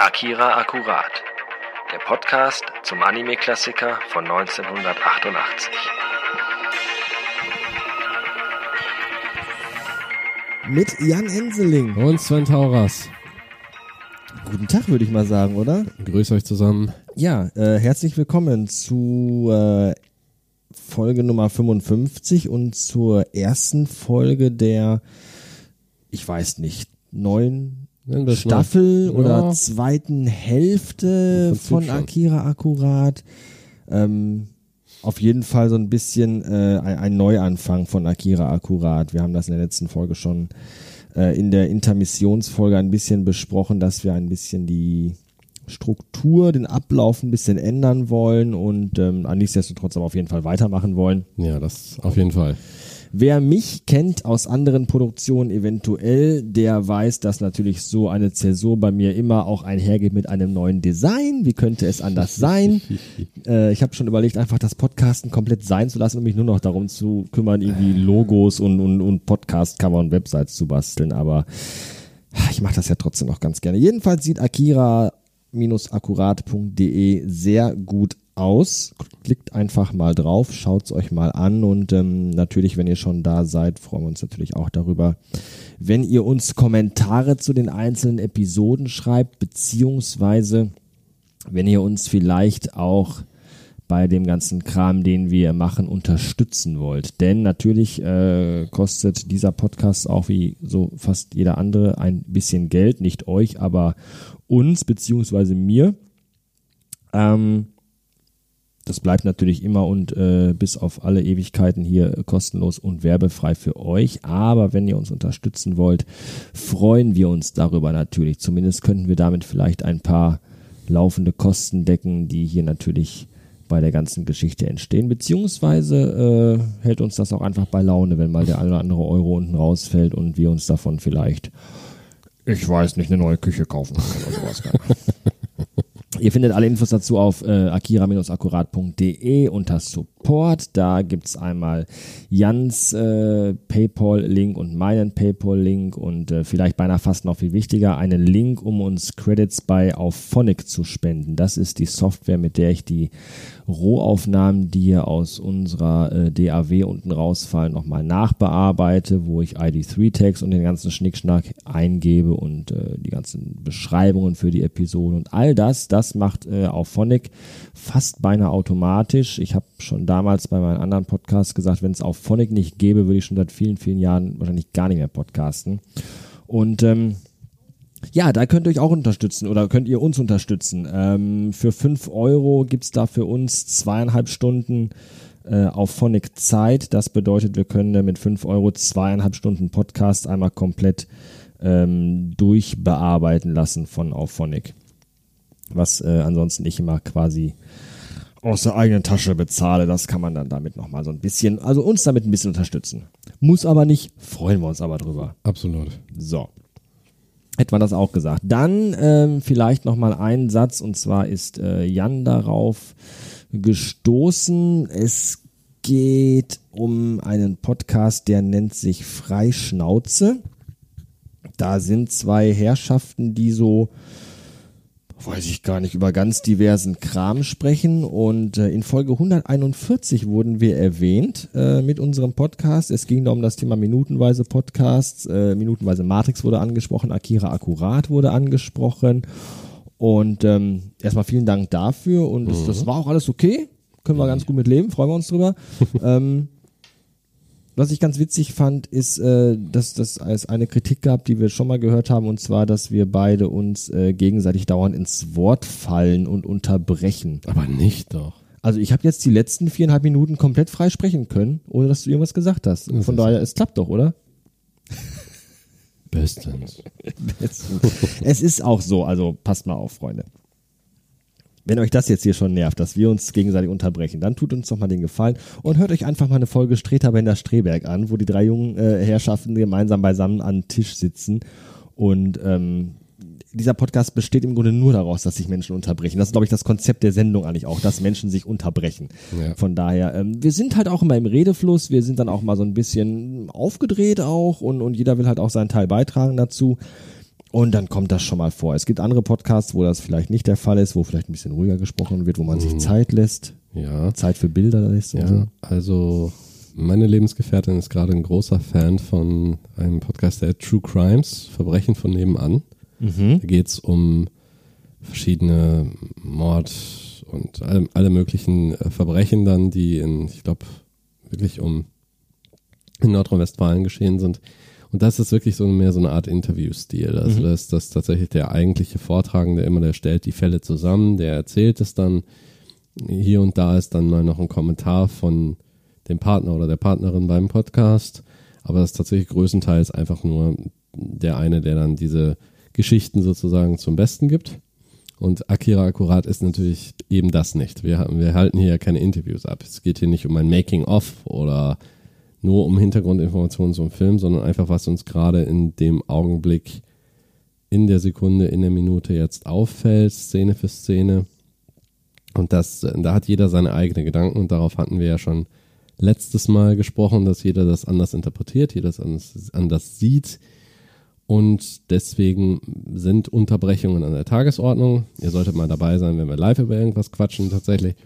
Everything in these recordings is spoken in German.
Akira Akkurat, der Podcast zum Anime-Klassiker von 1988. Mit Jan Enseling. Und Sven Tauras. Guten Tag, würde ich mal sagen, oder? Grüß euch zusammen. Ja, äh, herzlich willkommen zu äh, Folge Nummer 55 und zur ersten Folge der, ich weiß nicht, neuen Staffel Ja. oder zweiten Hälfte von schon. Akira Akkurat. Ähm, auf jeden Fall so ein bisschen äh, ein, ein Neuanfang von Akira Akkurat. Wir haben das in der letzten Folge schon äh, in der Intermissionsfolge ein bisschen besprochen, dass wir ein bisschen die Struktur, den Ablauf ein bisschen ändern wollen und ähm, nichtsdestotrotz aber auf jeden Fall weitermachen wollen. Ja, das auf jeden Fall. Wer mich kennt aus anderen Produktionen eventuell, der weiß, dass natürlich so eine Zäsur bei mir immer auch einhergeht mit einem neuen Design. Wie könnte es anders sein? äh, ich habe schon überlegt, einfach das Podcasten komplett sein zu lassen und mich nur noch darum zu kümmern, irgendwie Logos und, und, und Podcast-Cover und Websites zu basteln. Aber ich mache das ja trotzdem noch ganz gerne. Jedenfalls sieht akira-akkurat.de sehr gut aus. Klickt einfach mal drauf, schaut es euch mal an und ähm, natürlich, wenn ihr schon da seid, freuen wir uns natürlich auch darüber, wenn ihr uns Kommentare zu den einzelnen Episoden schreibt, beziehungsweise wenn ihr uns vielleicht auch bei dem ganzen Kram, den wir machen, unterstützen wollt. Denn natürlich äh, kostet dieser Podcast auch wie so fast jeder andere ein bisschen Geld, nicht euch, aber uns beziehungsweise mir. Ähm, das bleibt natürlich immer und äh, bis auf alle Ewigkeiten hier kostenlos und werbefrei für euch. Aber wenn ihr uns unterstützen wollt, freuen wir uns darüber natürlich. Zumindest könnten wir damit vielleicht ein paar laufende Kosten decken, die hier natürlich bei der ganzen Geschichte entstehen. Beziehungsweise äh, hält uns das auch einfach bei Laune, wenn mal der eine oder andere Euro unten rausfällt und wir uns davon vielleicht, ich weiß nicht, eine neue Küche kaufen oder sowas. Ihr findet alle Infos dazu auf äh, akira-akkurat.de unter Support. Da gibt's einmal Jans äh, PayPal-Link und meinen PayPal-Link und äh, vielleicht beinahe fast noch viel wichtiger, einen Link, um uns Credits bei Auphonic zu spenden. Das ist die Software, mit der ich die Rohaufnahmen, die hier aus unserer äh, DAW unten rausfallen, nochmal nachbearbeite, wo ich ID3-Tags und den ganzen Schnickschnack eingebe und äh, die ganzen Beschreibungen für die Episoden und all das, das macht äh, Auphonic fast beinahe automatisch. Ich habe schon damals bei meinen anderen Podcasts gesagt, wenn es Auphonic nicht gäbe, würde ich schon seit vielen, vielen Jahren wahrscheinlich gar nicht mehr podcasten. Und ähm, ja, da könnt ihr euch auch unterstützen oder könnt ihr uns unterstützen. Ähm, für fünf Euro gibt's da für uns zweieinhalb Stunden äh, auf Phonic Zeit. Das bedeutet, wir können mit fünf Euro zweieinhalb Stunden Podcast einmal komplett ähm, durchbearbeiten lassen von Auphonic. Was äh, ansonsten ich immer quasi aus der eigenen Tasche bezahle. Das kann man dann damit nochmal so ein bisschen, also uns damit ein bisschen unterstützen. Muss aber nicht, freuen wir uns aber drüber. Absolut. So. Hätte man das auch gesagt. Dann ähm, vielleicht nochmal ein Satz und zwar ist äh, Jan darauf gestoßen. Es geht um einen Podcast, der nennt sich Freischnauze. Da sind zwei Herrschaften, die so weiß ich gar nicht, über ganz diversen Kram sprechen. Und äh, in Folge 141 wurden wir erwähnt äh, mit unserem Podcast. Es ging da um das Thema minutenweise Podcasts. Äh, minutenweise Matrix wurde angesprochen, Akira Akkurat wurde angesprochen. Und ähm, erstmal vielen Dank dafür. Und das, das war auch alles okay. Können wir ganz gut mit leben, freuen wir uns drüber. ähm, was ich ganz witzig fand, ist, äh, dass das es eine Kritik gab, die wir schon mal gehört haben, und zwar, dass wir beide uns äh, gegenseitig dauernd ins Wort fallen und unterbrechen. Aber nicht doch. Also ich habe jetzt die letzten viereinhalb Minuten komplett frei sprechen können, ohne dass du irgendwas gesagt hast. Das Von daher, es klappt doch, oder? Bestens. Es, es ist auch so, also passt mal auf, Freunde. Wenn euch das jetzt hier schon nervt, dass wir uns gegenseitig unterbrechen, dann tut uns doch mal den Gefallen und hört euch einfach mal eine Folge Streterbender Streberg an, wo die drei jungen äh, Herrschaften gemeinsam beisammen an Tisch sitzen. Und ähm, dieser Podcast besteht im Grunde nur daraus, dass sich Menschen unterbrechen. Das ist, glaube ich, das Konzept der Sendung eigentlich auch, dass Menschen sich unterbrechen. Ja. Von daher, ähm, wir sind halt auch immer im Redefluss, wir sind dann auch mal so ein bisschen aufgedreht auch und, und jeder will halt auch seinen Teil beitragen dazu. Und dann kommt das schon mal vor. Es gibt andere Podcasts, wo das vielleicht nicht der Fall ist, wo vielleicht ein bisschen ruhiger gesprochen wird, wo man sich Zeit lässt, Ja. Zeit für Bilder lässt. Ja, so. also meine Lebensgefährtin ist gerade ein großer Fan von einem Podcast, der True Crimes, Verbrechen von nebenan. Mhm. Da geht es um verschiedene Mord und alle, alle möglichen äh, Verbrechen dann, die in, ich glaube, wirklich um in Nordrhein-Westfalen geschehen sind. Und das ist wirklich so mehr so eine Art Interview-Stil. Also das ist das tatsächlich der eigentliche Vortragende immer, der stellt die Fälle zusammen, der erzählt es dann. Hier und da ist dann mal noch ein Kommentar von dem Partner oder der Partnerin beim Podcast. Aber das ist tatsächlich größtenteils einfach nur der eine, der dann diese Geschichten sozusagen zum Besten gibt. Und Akira Akkurat ist natürlich eben das nicht. Wir, wir halten hier ja keine Interviews ab. Es geht hier nicht um ein Making-of oder nur um Hintergrundinformationen zum Film, sondern einfach, was uns gerade in dem Augenblick, in der Sekunde, in der Minute jetzt auffällt, Szene für Szene. Und das, da hat jeder seine eigenen Gedanken und darauf hatten wir ja schon letztes Mal gesprochen, dass jeder das anders interpretiert, jeder das anders, anders sieht. Und deswegen sind Unterbrechungen an der Tagesordnung. Ihr solltet mal dabei sein, wenn wir live über irgendwas quatschen tatsächlich.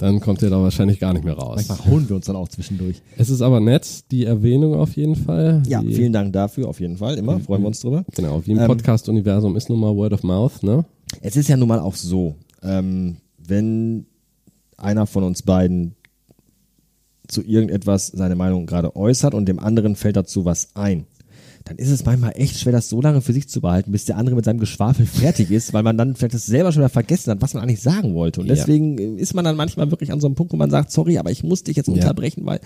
Dann kommt ihr da wahrscheinlich gar nicht mehr raus. Manchmal holen wir uns dann auch zwischendurch. Es ist aber nett, die Erwähnung auf jeden Fall. Ja, die, vielen Dank dafür, auf jeden Fall. Immer, freuen wir uns drüber. Genau, wie im Ähm, Podcast-Universum ist nun mal Word of Mouth, ne? Es ist ja nun mal auch so, ähm, wenn einer von uns beiden zu irgendetwas seine Meinung gerade äußert und dem anderen fällt dazu was ein, dann ist es manchmal echt schwer, das so lange für sich zu behalten, bis der andere mit seinem Geschwafel fertig ist, weil man dann vielleicht das selber schon wieder vergessen hat, was man eigentlich sagen wollte. Und Ja. deswegen äh, ist man dann manchmal wirklich an so einem Punkt, wo man sagt, sorry, aber ich muss dich jetzt unterbrechen, weil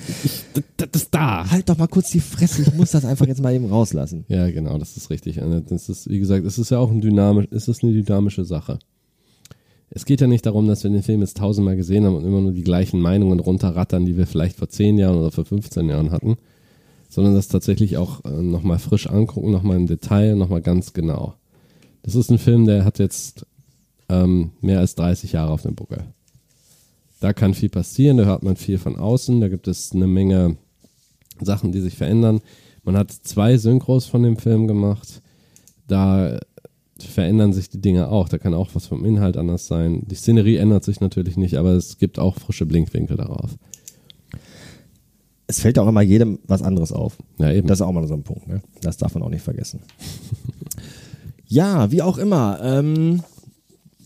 Das ist da. halt doch mal kurz die Fresse, ich muss das einfach jetzt mal eben rauslassen. Ja, genau, das ist richtig. Das ist, wie gesagt, es ist ja auch ein dynamisch, es ist eine dynamische Sache. Es geht ja nicht darum, dass wir den Film jetzt tausendmal gesehen haben und immer nur die gleichen Meinungen runterrattern, die wir vielleicht vor zehn Jahren oder vor 15 Jahren hatten, sondern das tatsächlich auch äh, nochmal frisch angucken, nochmal im Detail, nochmal ganz genau. Das ist ein Film, der hat jetzt ähm, mehr als 30 Jahre auf dem Buckel. Da kann viel passieren, da hört man viel von außen, da gibt es eine Menge Sachen, die sich verändern. Man hat zwei Synchros von dem Film gemacht. Da verändern sich die Dinge auch. Da kann auch was vom Inhalt anders sein. Die Szenerie ändert sich natürlich nicht, aber es gibt auch frische Blinkwinkel darauf. Es fällt auch immer jedem was anderes auf. Ja, eben. Das ist auch mal so ein Punkt, ne? Das darf man auch nicht vergessen. ja, wie auch immer. Ähm,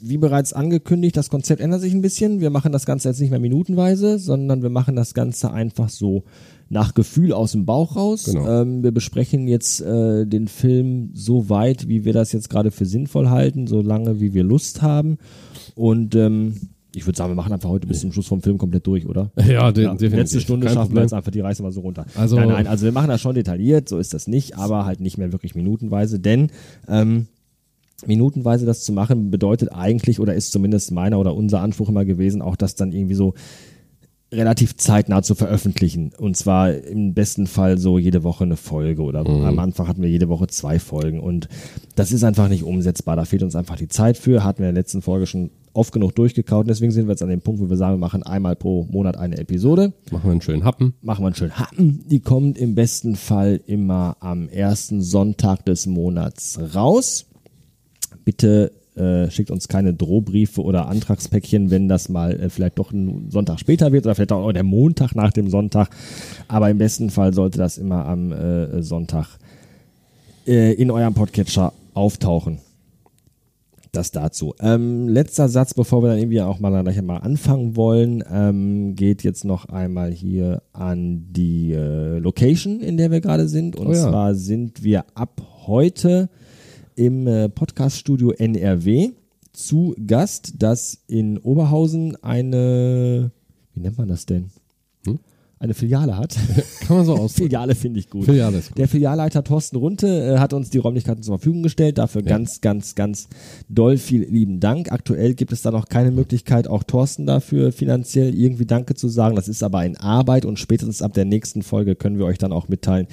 wie bereits angekündigt, das Konzept ändert sich ein bisschen. Wir machen das Ganze jetzt nicht mehr minutenweise, sondern wir machen das Ganze einfach so nach Gefühl aus dem Bauch raus. Genau. Ähm, wir besprechen jetzt äh, den Film so weit, wie wir das jetzt gerade für sinnvoll halten, so lange, wie wir Lust haben. Und ähm, ich würde sagen, wir machen einfach heute bis zum Schluss vom Film komplett durch, oder? Ja, de Ja, die definitiv. letzte Stunde Kein schaffen wir Problem. jetzt einfach, die reißen wir so runter. Also- nein, nein, also wir machen das schon detailliert, so ist das nicht, aber halt nicht mehr wirklich minutenweise, denn ähm, minutenweise das zu machen bedeutet eigentlich oder ist zumindest meiner oder unser Anspruch immer gewesen, auch das dann irgendwie so relativ zeitnah zu veröffentlichen. Und zwar im besten Fall so jede Woche eine Folge oder Mhm. am Anfang hatten wir jede Woche zwei Folgen und das ist einfach nicht umsetzbar. Da fehlt uns einfach die Zeit für. Hatten wir in der letzten Folge schon oft genug durchgekaut. Und deswegen sind wir jetzt an dem Punkt, wo wir sagen, wir machen einmal pro Monat eine Episode Machen wir einen schönen Happen. machen wir einen schönen Happen. Die kommt im besten Fall immer am ersten Sonntag des Monats raus. Bitte äh, schickt uns keine Drohbriefe oder Antragspäckchen, wenn das mal äh, vielleicht doch ein Sonntag später wird oder vielleicht auch der Montag nach dem Sonntag. Aber im besten Fall sollte das immer am äh, Sonntag äh, in eurem Podcatcher auftauchen. Das dazu. Ähm, letzter Satz, bevor wir dann irgendwie auch mal gleich mal anfangen wollen, ähm, geht jetzt noch einmal hier an die äh, Location, in der wir gerade sind. Und Oh ja. zwar sind wir ab heute im äh, Podcaststudio NRW zu Gast, das in Oberhausen eine, wie nennt man das denn? Hm? Eine Filiale hat. Kann man so ausdrücken. Filiale finde ich gut. Filiale ist gut. Der Filialleiter Thorsten Runte äh, hat uns die Räumlichkeiten zur Verfügung gestellt. Dafür ganz, ganz, ganz doll viel lieben Dank. Aktuell gibt es da noch keine Möglichkeit, auch Thorsten dafür finanziell irgendwie Danke zu sagen. Das ist aber in Arbeit und spätestens ab der nächsten Folge können wir euch dann auch mitteilen,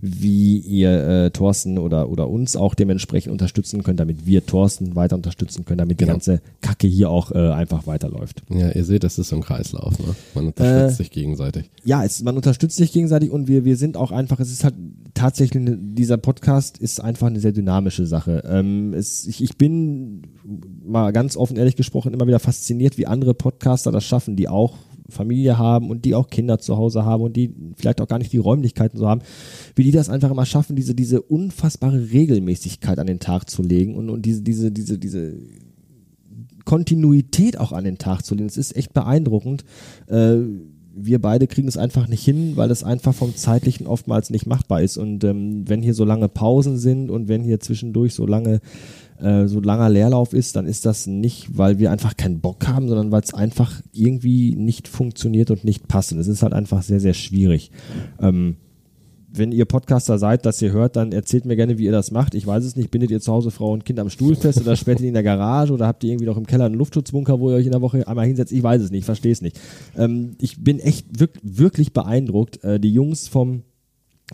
wie ihr äh, Thorsten oder, oder uns auch dementsprechend unterstützen könnt, damit wir Thorsten weiter unterstützen können, damit Genau. die ganze Kacke hier auch äh, einfach weiterläuft. Ja, ihr seht, das ist so ein Kreislauf. Ne? Man unterstützt Äh, sich gegenseitig. Ja, es, man unterstützt sich gegenseitig und wir, wir sind auch einfach, es ist halt tatsächlich, eine, dieser Podcast ist einfach eine sehr dynamische Sache. Ähm, es, ich, ich bin mal ganz offen ehrlich gesprochen immer wieder fasziniert, wie andere Podcaster das schaffen, die auch Familie haben und die auch Kinder zu Hause haben und die vielleicht auch gar nicht die Räumlichkeiten so haben, wie die das einfach immer schaffen, diese, diese unfassbare Regelmäßigkeit an den Tag zu legen und, und diese, diese, diese, diese Kontinuität auch an den Tag zu legen. Es ist echt beeindruckend. Äh, wir beide kriegen es einfach nicht hin, weil es einfach vom zeitlichen oftmals nicht machbar ist. Und ähm, wenn hier so lange Pausen sind und wenn hier zwischendurch so lange äh, so langer Leerlauf ist, dann ist das nicht, weil wir einfach keinen Bock haben, sondern weil es einfach irgendwie nicht funktioniert und nicht passt. Und es ist halt einfach sehr, sehr schwierig. Ähm, wenn ihr Podcaster seid, dass ihr hört, dann erzählt mir gerne, wie ihr das macht. Ich weiß es nicht. Bindet ihr zu Hause Frau und Kind am Stuhl fest oder sperrt ihr in der Garage oder habt ihr irgendwie noch im Keller einen Luftschutzbunker, wo ihr euch in der Woche einmal hinsetzt? Ich weiß es nicht. Ich verstehe es nicht. Ähm, ich bin echt wirk wirklich beeindruckt. Äh, die Jungs vom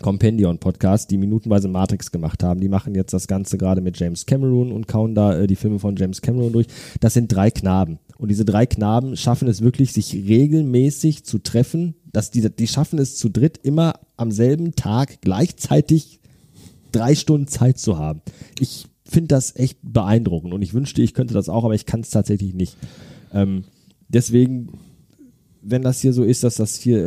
Compendion Podcast, die minutenweise Matrix gemacht haben. Die machen jetzt das Ganze gerade mit James Cameron und kauen da äh, die Filme von James Cameron durch. Das sind drei Knaben. Und diese drei Knaben schaffen es wirklich, sich regelmäßig zu treffen. Dass die, die schaffen es zu dritt immer am selben Tag gleichzeitig drei Stunden Zeit zu haben. Ich finde das echt beeindruckend und ich wünschte, ich könnte das auch, aber ich kann es tatsächlich nicht. Ähm, deswegen wenn das hier so ist, dass das hier äh,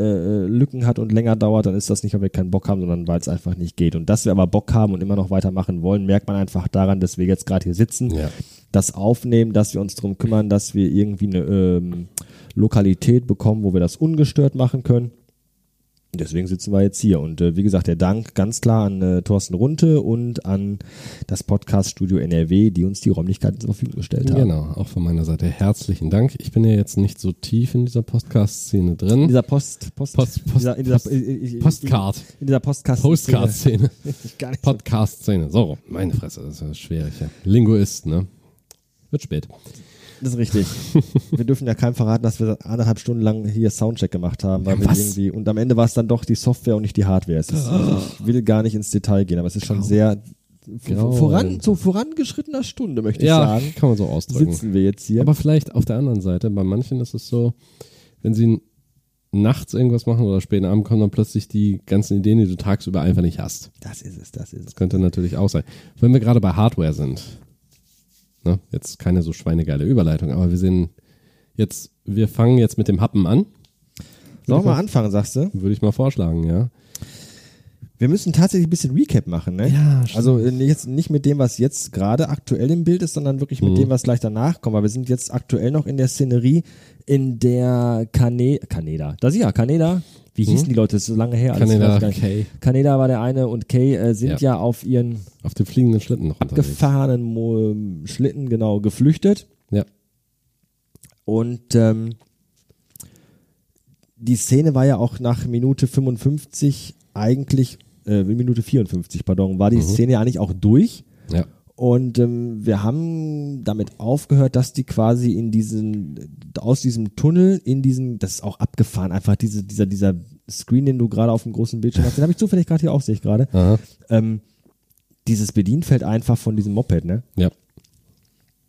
äh, Lücken hat und länger dauert, dann ist das nicht, weil wir keinen Bock haben, sondern weil es einfach nicht geht. Und dass wir aber Bock haben und immer noch weitermachen wollen, merkt man einfach daran, dass wir jetzt gerade hier sitzen, Ja. das aufnehmen, dass wir uns darum kümmern, dass wir irgendwie eine ähm, Lokalität bekommen, wo wir das ungestört machen können. Deswegen sitzen wir jetzt hier. Und äh, wie gesagt, der Dank ganz klar an äh, Thorsten Runte und an das Podcast-Studio NRW, die uns die Räumlichkeiten zur Verfügung gestellt haben. Genau, auch von meiner Seite herzlichen Dank. Ich bin ja jetzt nicht so tief in dieser Podcast-Szene In drin. dieser Post, Post, Post- in dieser, in dieser, Post- äh, äh, Postcard. In dieser Postcast Postcard-Szene. Podcast-Szene. So, meine Fresse, das ist schwierig. Ja. Linguist, ne? Wird spät. Das ist richtig. wir dürfen ja keinem verraten, dass wir anderthalb Stunden lang hier Soundcheck gemacht haben, weil Ja, wir irgendwie und am Ende war es dann doch die Software und nicht die Hardware. Ist, ich will gar nicht ins Detail gehen, aber es ist schon sehr Grau. voran, so vorangeschrittener Stunde, möchte ich Ja, sagen. kann man so ausdrücken. Sitzen wir jetzt hier. Aber vielleicht auf der anderen Seite, bei manchen ist es so, wenn sie nachts irgendwas machen oder späten Abend kommen dann plötzlich die ganzen Ideen, die du tagsüber einfach nicht hast. das ist es, das ist es. Das könnte natürlich auch sein. Wenn wir gerade bei Hardware sind, ne, jetzt keine so schweinegeile Überleitung, aber wir sind jetzt, wir fangen jetzt mit dem Happen an, Sollen wir mal anfangen, sagst du? würde ich mal vorschlagen, ja. Wir müssen tatsächlich ein bisschen Recap machen, ne? Ja, stimmt. Also äh, jetzt nicht mit dem, was jetzt gerade aktuell im Bild ist, sondern wirklich mit Mhm. dem, was gleich danach kommt. Weil wir sind jetzt aktuell noch in der Szenerie, in der Kane Kaneda. Da sie ja, Kaneda. Wie hießen die Leute? Das ist so lange her. Kaneda. Kay. Kaneda war der eine und Kay äh, sind ja. Ja. auf ihren Auf dem fliegenden Schlitten noch unterwegs. gefahrenen Mo Schlitten genau geflüchtet. Ja. Und ähm, die Szene war ja auch nach Minute 55 eigentlich, äh, Minute 54, pardon, war die Szene ja eigentlich auch durch. Ja. Und ähm, wir haben damit aufgehört, dass die quasi in diesen, aus diesem Tunnel, in diesen, das ist auch abgefahren, einfach diese, dieser, dieser Screen, den du gerade auf dem großen Bildschirm hast, den habe ich zufällig gerade hier auch, sehe ich gerade. Ähm, dieses Bedienfeld einfach von diesem Moped, ne? Ja.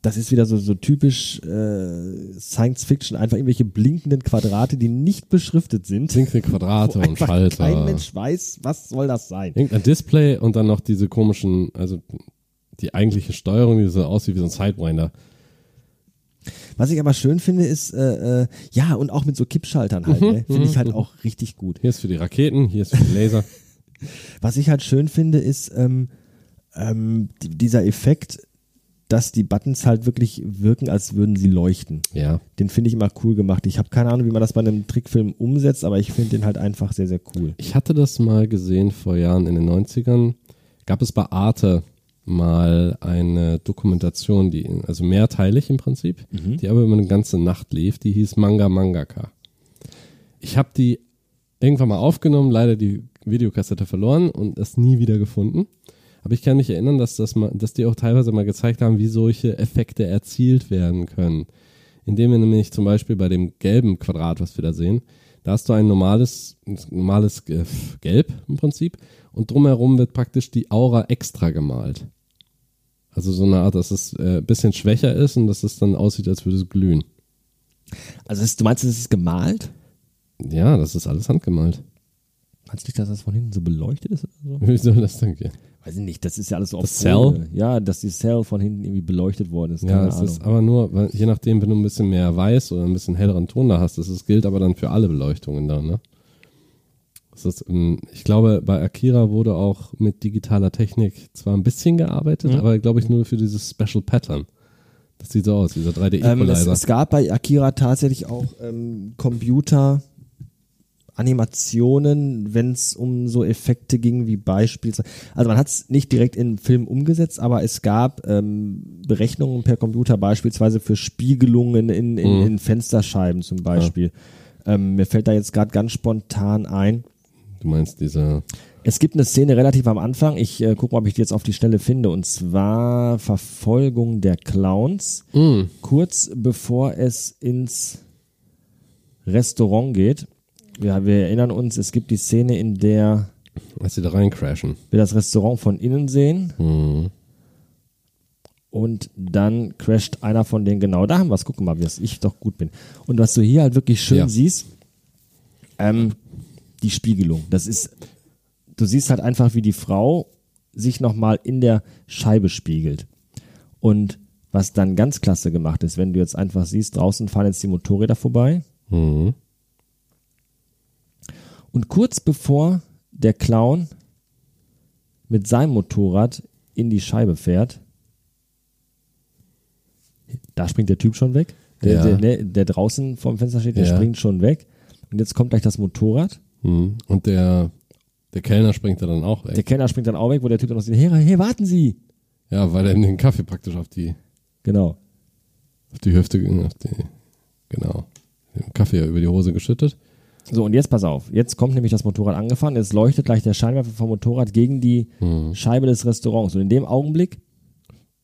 Das ist wieder so, so typisch äh, Science Fiction, einfach irgendwelche blinkenden Quadrate, die nicht beschriftet sind. Blinkende Quadrate und Schalter. kein Mensch weiß, was soll das sein. Irgendein Display und dann noch diese komischen, also die eigentliche Steuerung, die so aussieht wie so ein Sidewinder. Was ich aber schön finde, ist, äh, äh, ja, und auch mit so Kippschaltern halt, ne? finde ich halt auch richtig gut. Hier ist für die Raketen, hier ist für die Laser. Was ich halt schön finde, ist ähm, ähm, die- dieser Effekt, dass die Buttons halt wirklich wirken, als würden sie leuchten. Ja. Den finde ich immer cool gemacht. Ich habe keine Ahnung, wie man das bei einem Trickfilm umsetzt, aber ich finde den halt einfach sehr, sehr cool. Ich hatte das mal gesehen vor Jahren in den 90ern. Gab es bei Arte mal eine Dokumentation, die, also mehrteilig im Prinzip, die aber über eine ganze Nacht lief, die hieß Manga Mangaka. Ich habe die irgendwann mal aufgenommen, leider die Videokassette verloren und es nie wieder gefunden. Aber ich kann mich erinnern, dass, das mal, dass die auch teilweise mal gezeigt haben, wie solche Effekte erzielt werden können. Indem wir nämlich zum Beispiel bei dem gelben Quadrat, was wir da sehen, da hast du ein normales, normales äh, Gelb im Prinzip und drumherum wird praktisch die Aura extra gemalt. Also so eine Art, dass es äh, ein bisschen schwächer ist und dass es dann aussieht, als würde es glühen. Also es- du meinst, es ist gemalt? Ja, das ist alles handgemalt. Meinst du nicht, dass das von hinten so beleuchtet ist oder so? Wie soll das denn gehen? Weiß ich nicht, das ist ja alles so Das auf Cell? Folie. Ja, dass die Cell von hinten irgendwie beleuchtet worden ist. Ja, es ist aber nur, weil, je nachdem, wenn du ein bisschen mehr weiß oder ein bisschen helleren Ton da hast, das ist, gilt aber dann für alle Beleuchtungen da, ne? Das ist, ich glaube, bei Akira wurde auch mit digitaler Technik zwar ein bisschen gearbeitet, Mhm. aber glaube ich nur für dieses Special Pattern. Das sieht so aus, dieser 3D ähm, es, es gab bei Akira tatsächlich auch ähm, Computer Animationen, wenn es um so Effekte ging, wie beispielsweise, also man hat es nicht direkt in Film umgesetzt, aber es gab ähm, Berechnungen per Computer beispielsweise für Spiegelungen in, in, Mhm. in Fensterscheiben zum Beispiel. Ähm, mir fällt da jetzt gerade ganz spontan ein, du meinst diese, es gibt eine Szene relativ am Anfang. Ich äh, gucke mal, ob ich die jetzt auf die Stelle finde. Und zwar Verfolgung der Clowns. mm, Kurz bevor es ins Restaurant geht. Ja, wir erinnern uns, es gibt die Szene, in der als sie da rein crashen. wir das Restaurant von innen sehen. Mhm. Und dann crasht einer von denen genau. Da haben wir es. Guck mal, wie ich doch gut bin. Und was du hier halt wirklich schön Ja. siehst, ähm, die Spiegelung. Das ist, du siehst halt einfach, wie die Frau sich nochmal in der Scheibe spiegelt. Und was dann ganz klasse gemacht ist, wenn du jetzt einfach siehst, draußen fahren jetzt die Motorräder vorbei. Mhm. Und kurz bevor der Clown mit seinem Motorrad in die Scheibe fährt, da springt der Typ schon weg. Der, Ja. der, der, der draußen vorm Fenster steht, der Ja. springt schon weg. Und jetzt kommt gleich das Motorrad. Mhm. Und der, der Kellner springt da dann auch weg. Der Kellner springt dann auch weg, wo der Typ dann noch sagt, hey, hey, warten Sie. ja, weil er den Kaffee praktisch auf die, Genau. auf die Hüfte, auf die, genau, den Kaffee über die Hose geschüttet. So, und jetzt pass auf. Jetzt kommt nämlich das Motorrad angefahren. Jetzt leuchtet gleich der Scheinwerfer vom Motorrad gegen die Mhm. Scheibe des Restaurants. Und in dem Augenblick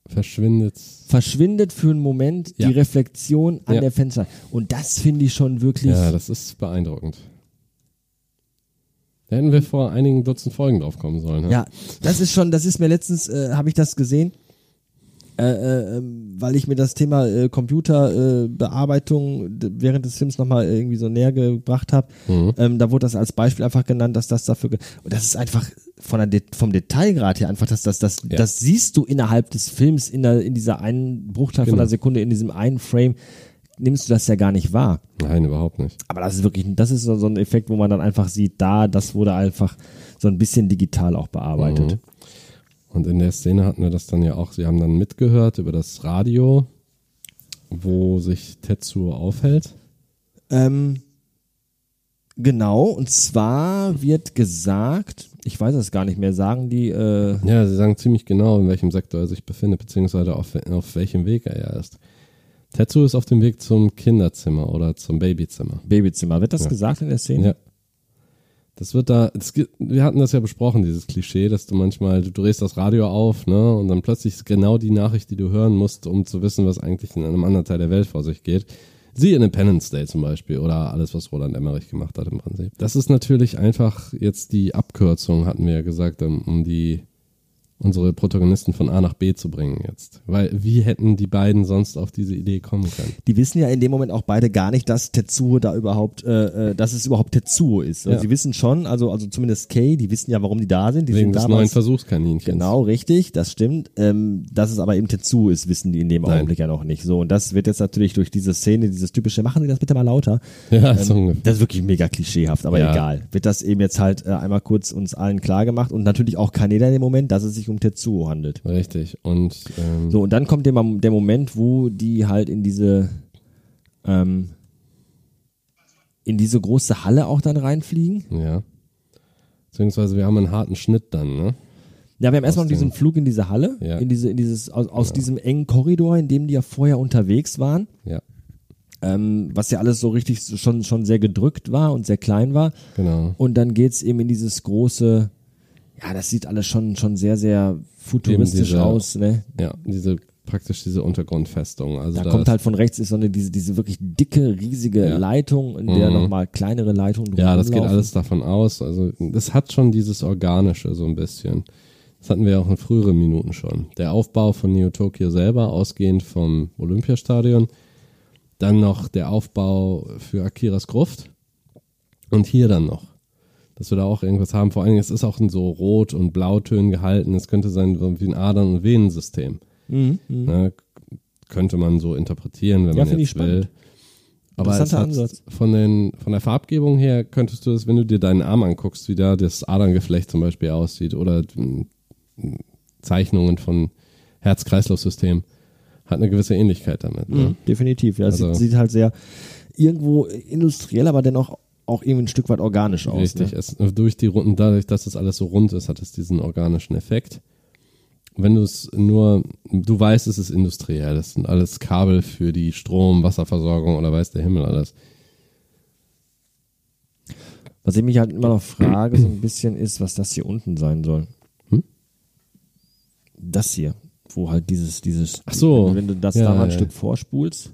Verschwindet. verschwindet für einen Moment Ja. die Reflexion an Ja. der Fenster. Und das finde ich schon wirklich. Ja, das ist beeindruckend. Da hätten wir vor einigen Dutzend Folgen drauf kommen sollen. ne? Ja, das ist schon, das ist mir letztens, äh, habe ich das gesehen, äh, äh, weil ich mir das Thema äh, Computerbearbeitung äh, während des Films nochmal irgendwie so näher gebracht habe. Mhm. Ähm, da wurde das als Beispiel einfach genannt, dass das dafür, ge und das ist einfach von der Det vom Detailgrad her einfach, dass das, das, Ja. das siehst du innerhalb des Films in, der, in dieser einen Bruchteil von Genau. einer Sekunde, in diesem einen Frame, nimmst du das ja gar nicht wahr. Nein, überhaupt nicht. Aber das ist wirklich, das ist so, so ein Effekt, wo man dann einfach sieht, da, das wurde einfach so ein bisschen digital auch bearbeitet. Mhm. Und in der Szene hatten wir das dann ja auch, sie haben dann mitgehört über das Radio, wo sich Tetsuo aufhält. Ähm, genau, und zwar wird gesagt, ich weiß es gar nicht mehr, sagen die, äh, Ja, sie sagen ziemlich genau, in welchem Sektor er sich befindet, beziehungsweise auf, auf welchem Weg er ist. Tetsuo ist auf dem Weg zum Kinderzimmer oder zum Babyzimmer. Babyzimmer. Wird das Ja. gesagt in der Szene? Ja. Das wird da, gibt, wir hatten das ja besprochen, dieses Klischee, dass du manchmal, du drehst das Radio auf, ne, und dann plötzlich ist genau die Nachricht, die du hören musst, um zu wissen, was eigentlich in einem anderen Teil der Welt vor sich geht. Sie Independence Day zum Beispiel oder alles, was Roland Emmerich gemacht hat im Prinzip. Das ist natürlich einfach jetzt die Abkürzung, hatten wir ja gesagt, um die unsere Protagonisten von A nach B zu bringen jetzt. Weil wie hätten die beiden sonst auf diese Idee kommen können? Die wissen ja in dem Moment auch beide gar nicht, dass Tetsuo da überhaupt, äh, äh, dass es überhaupt Tetsuo ist. Also Ja. Sie wissen schon, also, also zumindest Kay, die wissen ja, warum die da sind. Die Wegen sind des damals, neuen Versuchskaninchens. Genau, richtig, das stimmt. Ähm, dass es aber eben Tetsuo ist, wissen die in dem Nein. Augenblick ja noch nicht. So, und das wird jetzt natürlich durch diese Szene, dieses typische, machen Sie das bitte mal lauter. Ja, so ungefähr. Das ist wirklich mega klischeehaft, aber Ja. egal. Wird das eben jetzt halt äh, einmal kurz uns allen klar gemacht und natürlich auch Kaneda in dem Moment, dass es sich um Tetsuo handelt. Richtig. Und ähm, So, und dann kommt der, der Moment, wo die halt in diese, ähm, in diese große Halle auch dann reinfliegen. Ja. Beziehungsweise wir haben einen harten Schnitt dann, ne? Ja, wir haben erstmal diesen Flug in diese Halle, Ja. in diese, in dieses, aus, aus diesem engen Korridor, in dem die ja vorher unterwegs waren, Ja, ähm, was ja alles so richtig schon, schon sehr gedrückt war und sehr klein war. genau. Und dann geht's eben in dieses große, ja, das sieht alles schon, schon sehr, sehr futuristisch diese- aus, ne? Ja, diese praktisch diese Untergrundfestung. Also Da da kommt halt von rechts ist so eine, diese, diese wirklich dicke, riesige Ja. Leitung, in der Mhm. nochmal kleinere Leitungen ja, das geht alles davon aus. Also das hat schon dieses Organische so ein bisschen. Das hatten wir ja auch in früheren Minuten schon. Der Aufbau von Neo Tokyo selber, ausgehend vom Olympiastadion. Dann noch der Aufbau für Akiras Gruft. Und hier dann noch. Dass wir da auch irgendwas haben. Vor allen Dingen, es ist auch in so Rot- und Blautönen gehalten. Es könnte sein wie ein Adern- und Venensystem. Mhm. mhm. Ne? Könnte man so interpretieren, wenn Ja, man jetzt will. Aber es hat von, den, von der Farbgebung her könntest du das, wenn du dir deinen Arm anguckst, wie da das Aderngeflecht zum Beispiel aussieht oder mm, Zeichnungen von Herz-Kreislauf-System, hat eine gewisse Ähnlichkeit damit. Ne? Mhm, definitiv. Ja, es Also- sieht, sieht halt sehr irgendwo industriell, aber dennoch auch irgendwie ein Stück weit organisch aus. Richtig, Ne? es, durch die Runden, dadurch, dass das alles so rund ist, hat es diesen organischen Effekt. Wenn du es nur, du weißt, es ist industriell, das sind alles Kabel für die Strom, Wasserversorgung oder weiß der Himmel alles. Was ich mich halt immer noch frage, so ein bisschen ist, was das hier unten sein soll. Hm? Das hier, wo halt dieses, dieses, Ach so. wenn, wenn du das Ja, da mal ein ja. Stück vorspulst.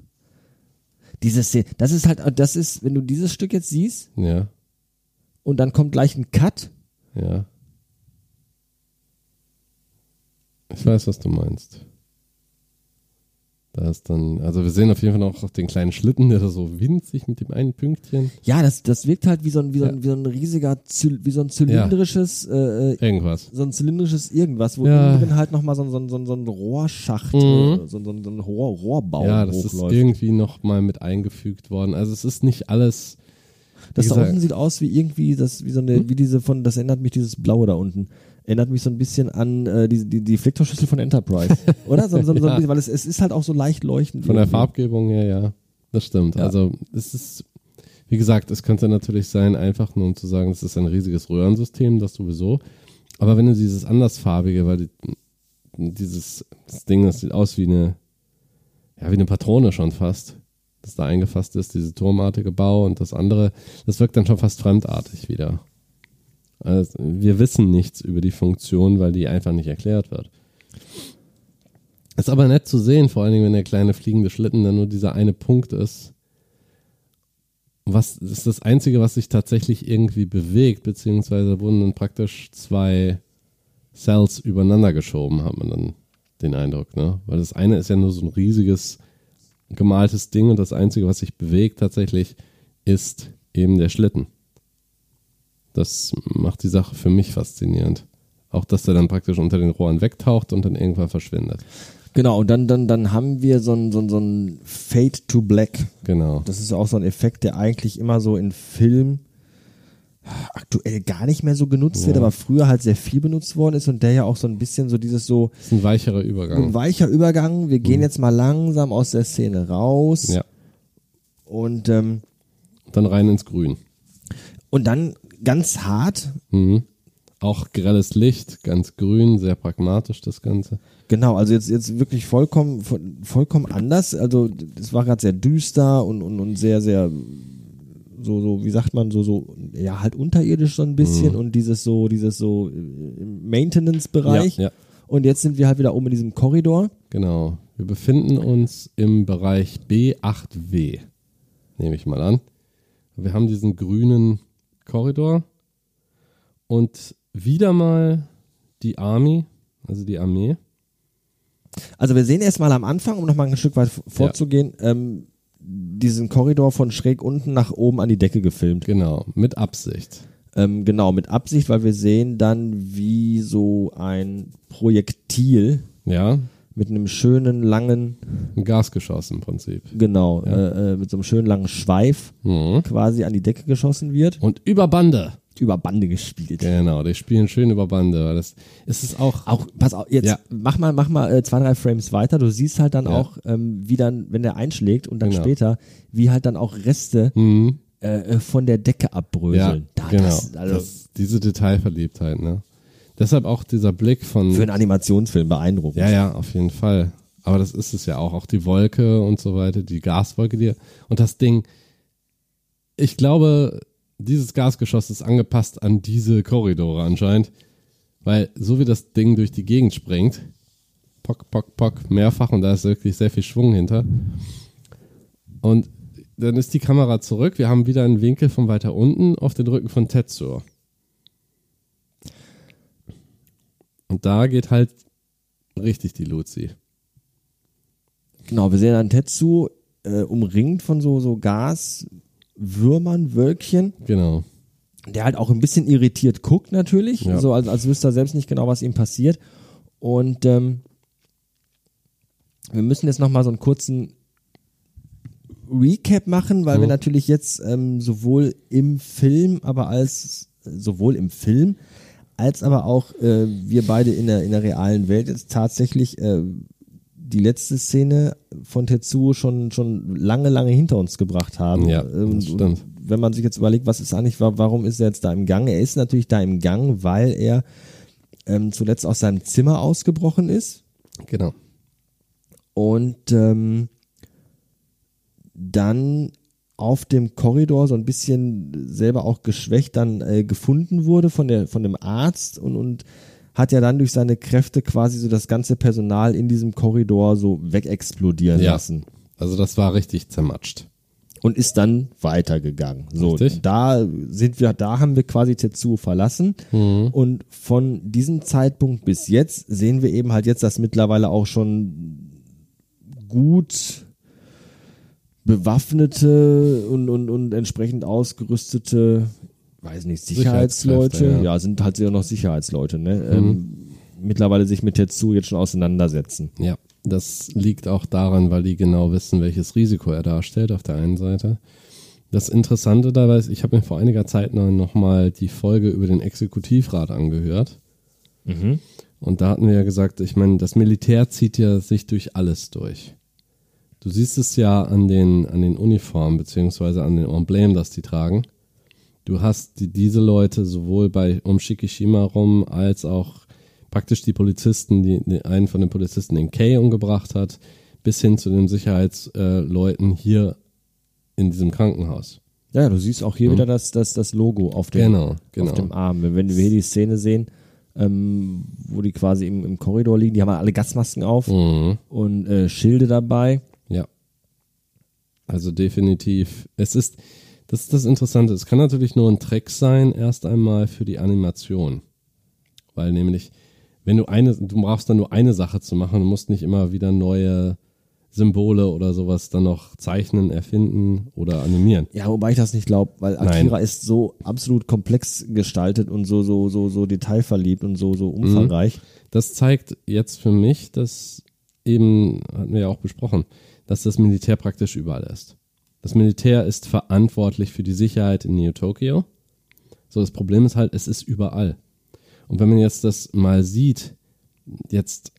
Dieses, hier, das ist halt, das ist, wenn du dieses Stück jetzt siehst Ja, und dann kommt gleich ein Cut, ja. Ich weiß, was du meinst. Da ist dann, also wir sehen auf jeden Fall noch den kleinen Schlitten, der so winzig mit dem einen Pünktchen. ja, das, das wirkt halt wie so ein, wie so ein, Ja. wie so ein riesiger, wie so ein zylindrisches, äh, äh, Irgendwas. so ein zylindrisches irgendwas, wo Ja. drin halt nochmal so, ein- so, ein- so, ein- so ein Rohrschacht, Mhm. so, so, so ein Rohr, Rohrbau Ja, das ist hochläuft. irgendwie noch mal mit eingefügt worden. Also es ist nicht alles. Das da unten sieht aus wie irgendwie, das, wie so eine, wie diese von, das erinnert mich, dieses Blaue da unten. Erinnert mich so ein bisschen an äh, die, die, die Flicktorschüssel von Enterprise. Oder? So, so, so ein Ja. bisschen, weil es, es ist halt auch so leicht leuchtend. Von der irgendwie. Farbgebung her, ja. Das stimmt. Ja. Also es ist, wie gesagt, es könnte natürlich sein, einfach nur um zu sagen, es ist ein riesiges Röhrensystem, das sowieso. Aber wenn du dieses andersfarbige, weil die, dieses Ding, das sieht aus wie eine, ja, wie eine Patrone schon fast, das da eingefasst ist, diese turmartige Bau und das andere, das wirkt dann schon fast fremdartig wieder. Also, wir wissen nichts über die Funktion, weil die einfach nicht erklärt wird. Ist aber nett zu sehen, vor allen Dingen, wenn der kleine fliegende Schlitten dann nur dieser eine Punkt ist. Was ist das Einzige, was sich tatsächlich irgendwie bewegt, beziehungsweise wurden dann praktisch zwei Cells übereinander geschoben, hat man dann den Eindruck, ne? Weil das eine ist ja nur so ein riesiges gemaltes Ding und das Einzige, was sich bewegt tatsächlich, ist eben der Schlitten. Das macht die Sache für mich faszinierend. Auch, dass der dann praktisch unter den Rohren wegtaucht und dann irgendwann verschwindet. Genau, und dann, dann, dann haben wir so ein, so ein, so ein Fade to Black. Genau. Das ist auch so ein Effekt, der eigentlich immer so in Film aktuell gar nicht mehr so genutzt wird, Ja. aber früher halt sehr viel benutzt worden ist und der ja auch so ein bisschen so dieses so Das ist ein weicherer ein Übergang. weicher Übergang. Wir gehen jetzt mal langsam aus der Szene raus Ja. und ähm, Dann rein ins Grün. und dann ganz hart Mhm. Auch grelles Licht, ganz grün, sehr pragmatisch das Ganze. Genau, also jetzt, jetzt wirklich vollkommen, voll- vollkommen anders. Also es war gerade sehr düster und, und, und sehr, sehr so, so, wie sagt man, so, so, ja, halt unterirdisch so ein bisschen und dieses so, dieses so äh, im Maintenance-Bereich. Ja, ja, Und jetzt sind wir halt wieder oben in diesem Korridor. genau. Wir befinden uns im Bereich B8W, nehme ich mal an. Wir haben diesen grünen Korridor und wieder mal die Army, also die Armee. Also wir sehen erstmal am Anfang, um nochmal ein Stück weit vorzugehen, ähm, diesen Korridor von schräg unten nach oben an die Decke gefilmt. Genau, mit Absicht. Ähm, genau, mit Absicht, weil wir sehen dann, wie so ein Projektil Ja, mit einem schönen langen, ein Gasgeschoss im Prinzip. genau, Ja. äh, äh, mit so einem schönen langen Schweif Mhm. quasi an die Decke geschossen wird, Und über Bande. über Bande gespielt. Genau, die spielen schön über Bande. weil Das es ist auch, Auch, pass auf, jetzt Ja. mach mal, mach mal äh, zwei, drei Frames weiter. Du siehst halt dann Ja. auch, ähm, wie dann, wenn der einschlägt und dann Genau. später, wie halt dann auch Reste Mhm. äh, von der Decke abbröseln. Da, genau. das, also das, diese Detailverliebtheit, ne? Deshalb auch dieser Blick von. für einen Animationsfilm beeindruckend. ja, ja, auf jeden Fall. Aber das ist es ja auch. Auch die Wolke und so weiter, die Gaswolke, die und das Ding. Ich glaube, dieses Gasgeschoss ist angepasst an diese Korridore anscheinend, weil so wie das Ding durch die Gegend springt, pock, pock, pock, mehrfach und da ist wirklich sehr viel Schwung hinter. Und dann ist die Kamera zurück. Wir haben wieder einen Winkel von weiter unten auf den Rücken von Tetsuo. Und da geht halt richtig die Luzi. Genau, wir sehen dann Tetsu äh, umringt von so, so Gas, Würmern, Wölkchen, Genau. der halt auch ein bisschen irritiert guckt natürlich, Ja. so als, als wüsste er selbst nicht genau, was ihm passiert. Und ähm, wir müssen jetzt nochmal so einen kurzen Recap machen, weil wir natürlich jetzt ähm, sowohl im Film, aber als sowohl im Film als aber auch äh, wir beide in der in der realen Welt jetzt tatsächlich äh, die letzte Szene von Tetsuo schon schon lange lange hinter uns gebracht haben. Ja, Ähm, stimmt. wenn man sich jetzt überlegt, was ist eigentlich, wa- warum ist er jetzt da im Gang? Er ist natürlich da im Gang, weil er ähm, zuletzt aus seinem Zimmer ausgebrochen ist Genau. und ähm, dann auf dem Korridor so ein bisschen selber auch geschwächt dann äh, gefunden wurde von der von dem Arzt und und hat ja dann durch seine Kräfte quasi so das ganze Personal in diesem Korridor so wegexplodieren Ja. lassen Also das war richtig zermatscht. und ist dann weitergegangen. So, Richtig. da sind wir, da haben wir quasi Tetsuo verlassen und von diesem Zeitpunkt bis jetzt sehen wir eben halt jetzt, dass mittlerweile auch schon gut bewaffnete und, und, und entsprechend ausgerüstete, weiß nicht, Sicherheitsleute, ja. ja. sind halt ja noch Sicherheitsleute, ne? Ähm, mittlerweile sich mit Tetsuo jetzt schon auseinandersetzen. Ja, das liegt auch daran, weil die genau wissen, welches Risiko er darstellt auf der einen Seite. Das Interessante dabei ist, ich habe mir vor einiger Zeit noch, noch mal die Folge über den Exekutivrat angehört. Und da hatten wir ja gesagt, ich meine, das Militär zieht ja sich durch alles durch. Du siehst es ja an den, an den Uniformen beziehungsweise an den Emblemen, das die tragen. Du hast die, diese Leute sowohl bei um Shikishima rum als auch praktisch die Polizisten, die, die einen von den Polizisten den Kay umgebracht hat, bis hin zu den Sicherheitsleuten äh, hier in diesem Krankenhaus. Ja, du siehst auch hier wieder das, das, das Logo auf dem, Genau, genau. auf dem Arm. Wenn, wenn wir hier die Szene sehen, ähm, wo die quasi im, im Korridor liegen, die haben alle Gasmasken auf Mhm. und äh, Schilde dabei. Also definitiv. Es ist, das ist das Interessante. Es kann natürlich nur ein Trick sein, erst einmal für die Animation. Weil nämlich, wenn du eine, du brauchst dann nur eine Sache zu machen, du musst nicht immer wieder neue Symbole oder sowas dann noch zeichnen, erfinden oder animieren. Ja, wobei ich das nicht glaube, weil Nein. Akira ist so absolut komplex gestaltet und so, so, so, so detailverliebt und so, so umfangreich. Das zeigt jetzt für mich, dass eben, hatten wir ja auch besprochen, dass das Militär praktisch überall ist. Das Militär ist verantwortlich für die Sicherheit in Neo Tokyo. So, das Problem ist halt, es ist überall. Und wenn man jetzt das mal sieht, jetzt,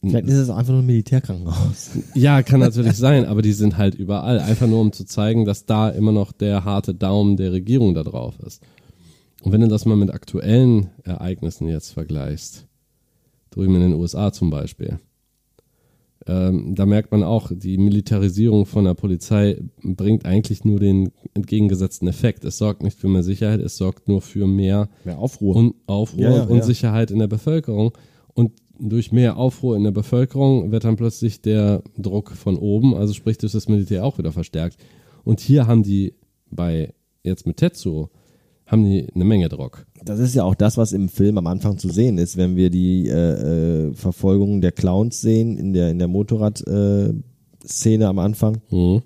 Vielleicht ist es einfach nur ein Militärkrankenhaus. ja, kann natürlich sein, aber die sind halt überall. Einfach nur, um zu zeigen, dass da immer noch der harte Daumen der Regierung da drauf ist. Und wenn du das mal mit aktuellen Ereignissen jetzt vergleichst, drüben in den USA zum Beispiel, ähm, da merkt man auch, die Militarisierung von der Polizei bringt eigentlich nur den entgegengesetzten Effekt. Es sorgt nicht für mehr Sicherheit, es sorgt nur für mehr Mehr Aufruhr. Un Aufruhr Ja, ja, und ja. Sicherheit in der Bevölkerung. Und durch mehr Aufruhr in der Bevölkerung wird dann plötzlich der Druck von oben, also sprich durch das Militär auch wieder verstärkt. Und hier haben die bei, jetzt mit Tetsuo, haben die eine Menge Druck. Das ist ja auch das, was im Film am Anfang zu sehen ist, wenn wir die äh, äh, Verfolgung der Clowns sehen in der in der Motorrad-Szene äh, am Anfang. Mhm.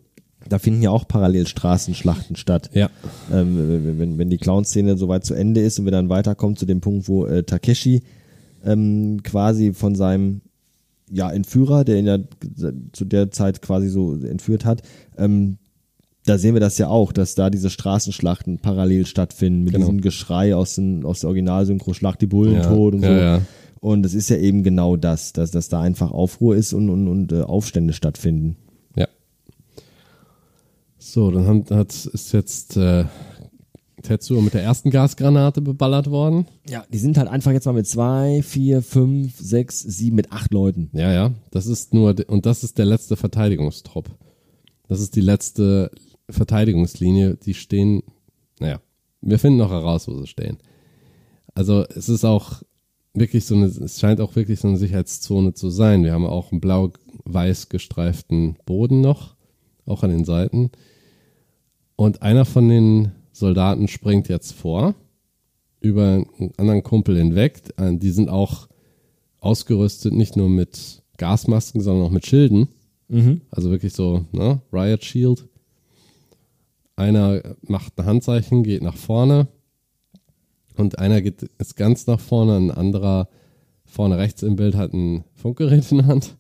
Da finden ja auch parallel Straßenschlachten statt. Ja. Ähm, wenn- wenn, wenn die Clown-Szene soweit zu Ende ist und wir dann weiterkommen zu dem Punkt, wo äh, Takeshi ähm, quasi von seinem ja, Entführer, der ihn ja zu der Zeit quasi so entführt hat, ähm, da sehen wir das ja auch, dass da diese Straßenschlachten parallel stattfinden, mit Genau. diesem Geschrei aus, den, aus der Originalsynchro, Schlag die Bullen Ja, tot und ja, so. ja. Und das ist ja eben genau das, dass, dass da einfach Aufruhr ist und, und, und äh, Aufstände stattfinden. Ja. So, dann haben, hat, ist jetzt äh, Tetsuo mit der ersten Gasgranate beballert worden. Ja, die sind halt einfach jetzt mal mit zwei, vier, fünf, sechs, sieben, mit acht Leuten. Ja, ja. Das ist nur, und das ist der letzte Verteidigungstrupp. Das ist die letzte Verteidigungslinie. Die stehen, naja, wir finden noch heraus, wo sie stehen. Also es ist auch wirklich so eine, es scheint auch wirklich so eine Sicherheitszone zu sein. Wir haben auch einen blau-weiß gestreiften Boden noch, auch an den Seiten. Und einer von den Soldaten springt jetzt vor, über einen anderen Kumpel hinweg. Äh, Die sind auch ausgerüstet, nicht nur mit Gasmasken, sondern auch mit Schilden. Also wirklich so, ne, Riot Shield. Einer macht ein Handzeichen, geht nach vorne und einer geht ist ganz nach vorne, ein anderer vorne rechts im Bild hat ein Funkgerät in der Hand.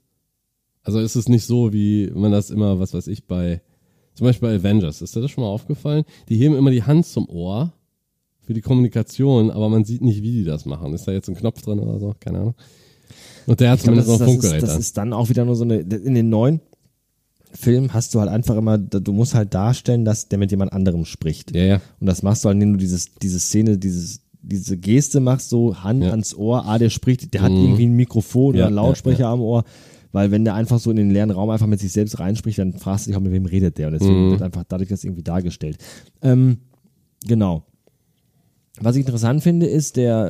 Also ist es nicht so, wie man das immer, was weiß ich, bei zum Beispiel bei Avengers, ist dir das schon mal aufgefallen? Die heben immer die Hand zum Ohr für die Kommunikation, aber man sieht nicht, wie die das machen. Ist da jetzt ein Knopf drin oder so? Keine Ahnung. Und der hat Ich zumindest das, noch ein das, ist, Funkgerät das an. ist dann auch wieder nur so eine, in den neuen Filmen hast du halt einfach immer, du musst halt darstellen, dass der mit jemand anderem spricht. Ja, ja. Und das machst du halt, indem du dieses, diese Szene, dieses, diese Geste machst, so Hand Ja. ans Ohr, ah, der spricht, der hat Mhm. irgendwie ein Mikrofon oder einen Lautsprecher am Ohr. Weil wenn der einfach so in den leeren Raum einfach mit sich selbst reinspricht, dann fragst du dich auch, mit wem redet der. Und deswegen Mhm. wird einfach dadurch das irgendwie dargestellt. Ähm, genau. Was ich interessant finde, ist der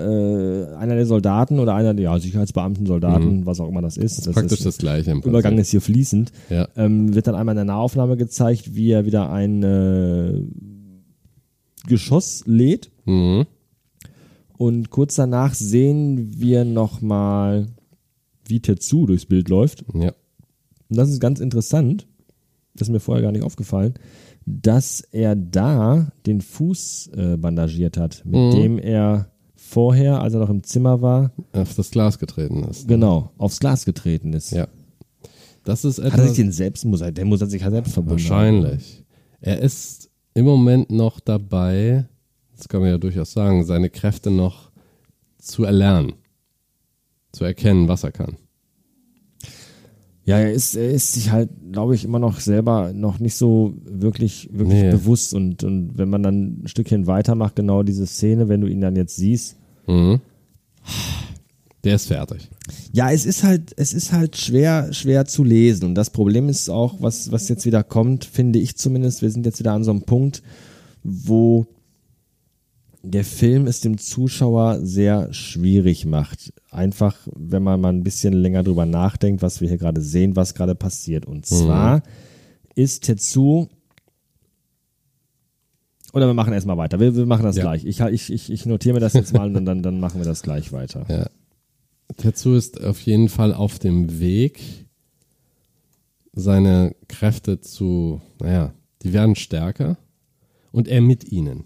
äh, einer der Soldaten oder einer der ja, Sicherheitsbeamten, Soldaten, was auch immer das ist. Das Mhm. Praktisch ist, das gleiche im Prinzip. Übergang ist hier fließend. Ja. Ähm, wird dann einmal in der Nahaufnahme gezeigt, wie er wieder ein äh, Geschoss lädt. Mhm. Und kurz danach sehen wir nochmal, wie Tetsu durchs Bild läuft. Ja. Und das ist ganz interessant. Das ist mir vorher gar nicht aufgefallen, dass er da den Fuß äh, bandagiert hat, mit Mhm. dem er vorher, als er noch im Zimmer war, Auf das Glas getreten ist. genau, aufs Glas getreten ist. Ja. Das ist Hat er sich etwas. den selbst, muss er, der muss er sich ja selbst verbunden haben. Wahrscheinlich. Er ist im Moment noch dabei, das kann man ja durchaus sagen, seine Kräfte noch zu erlernen. Zu erkennen, was er kann. Ja, er ist, er ist sich halt, glaube ich, immer noch selber noch nicht so wirklich, wirklich Nee. bewusst. Und, und wenn man dann ein Stückchen weitermacht, genau diese Szene, wenn du ihn dann jetzt siehst, Mhm. Der ist fertig. Ja, es ist halt, es ist halt schwer, schwer zu lesen. Und das Problem ist auch, was, was jetzt wieder kommt, finde ich zumindest, wir sind jetzt wieder an so einem Punkt, wo der Film es dem Zuschauer sehr schwierig macht. Einfach, wenn man mal ein bisschen länger drüber nachdenkt, was wir hier gerade sehen, was gerade passiert. Und zwar ist Tetsu oder wir machen erstmal weiter. Wir, wir machen das Ja. gleich. Ich, ich, ich, ich notiere mir das jetzt mal und dann, dann machen wir das gleich weiter. Ja. Tetsu ist auf jeden Fall auf dem Weg, seine Kräfte zu, naja, die werden stärker und er mit ihnen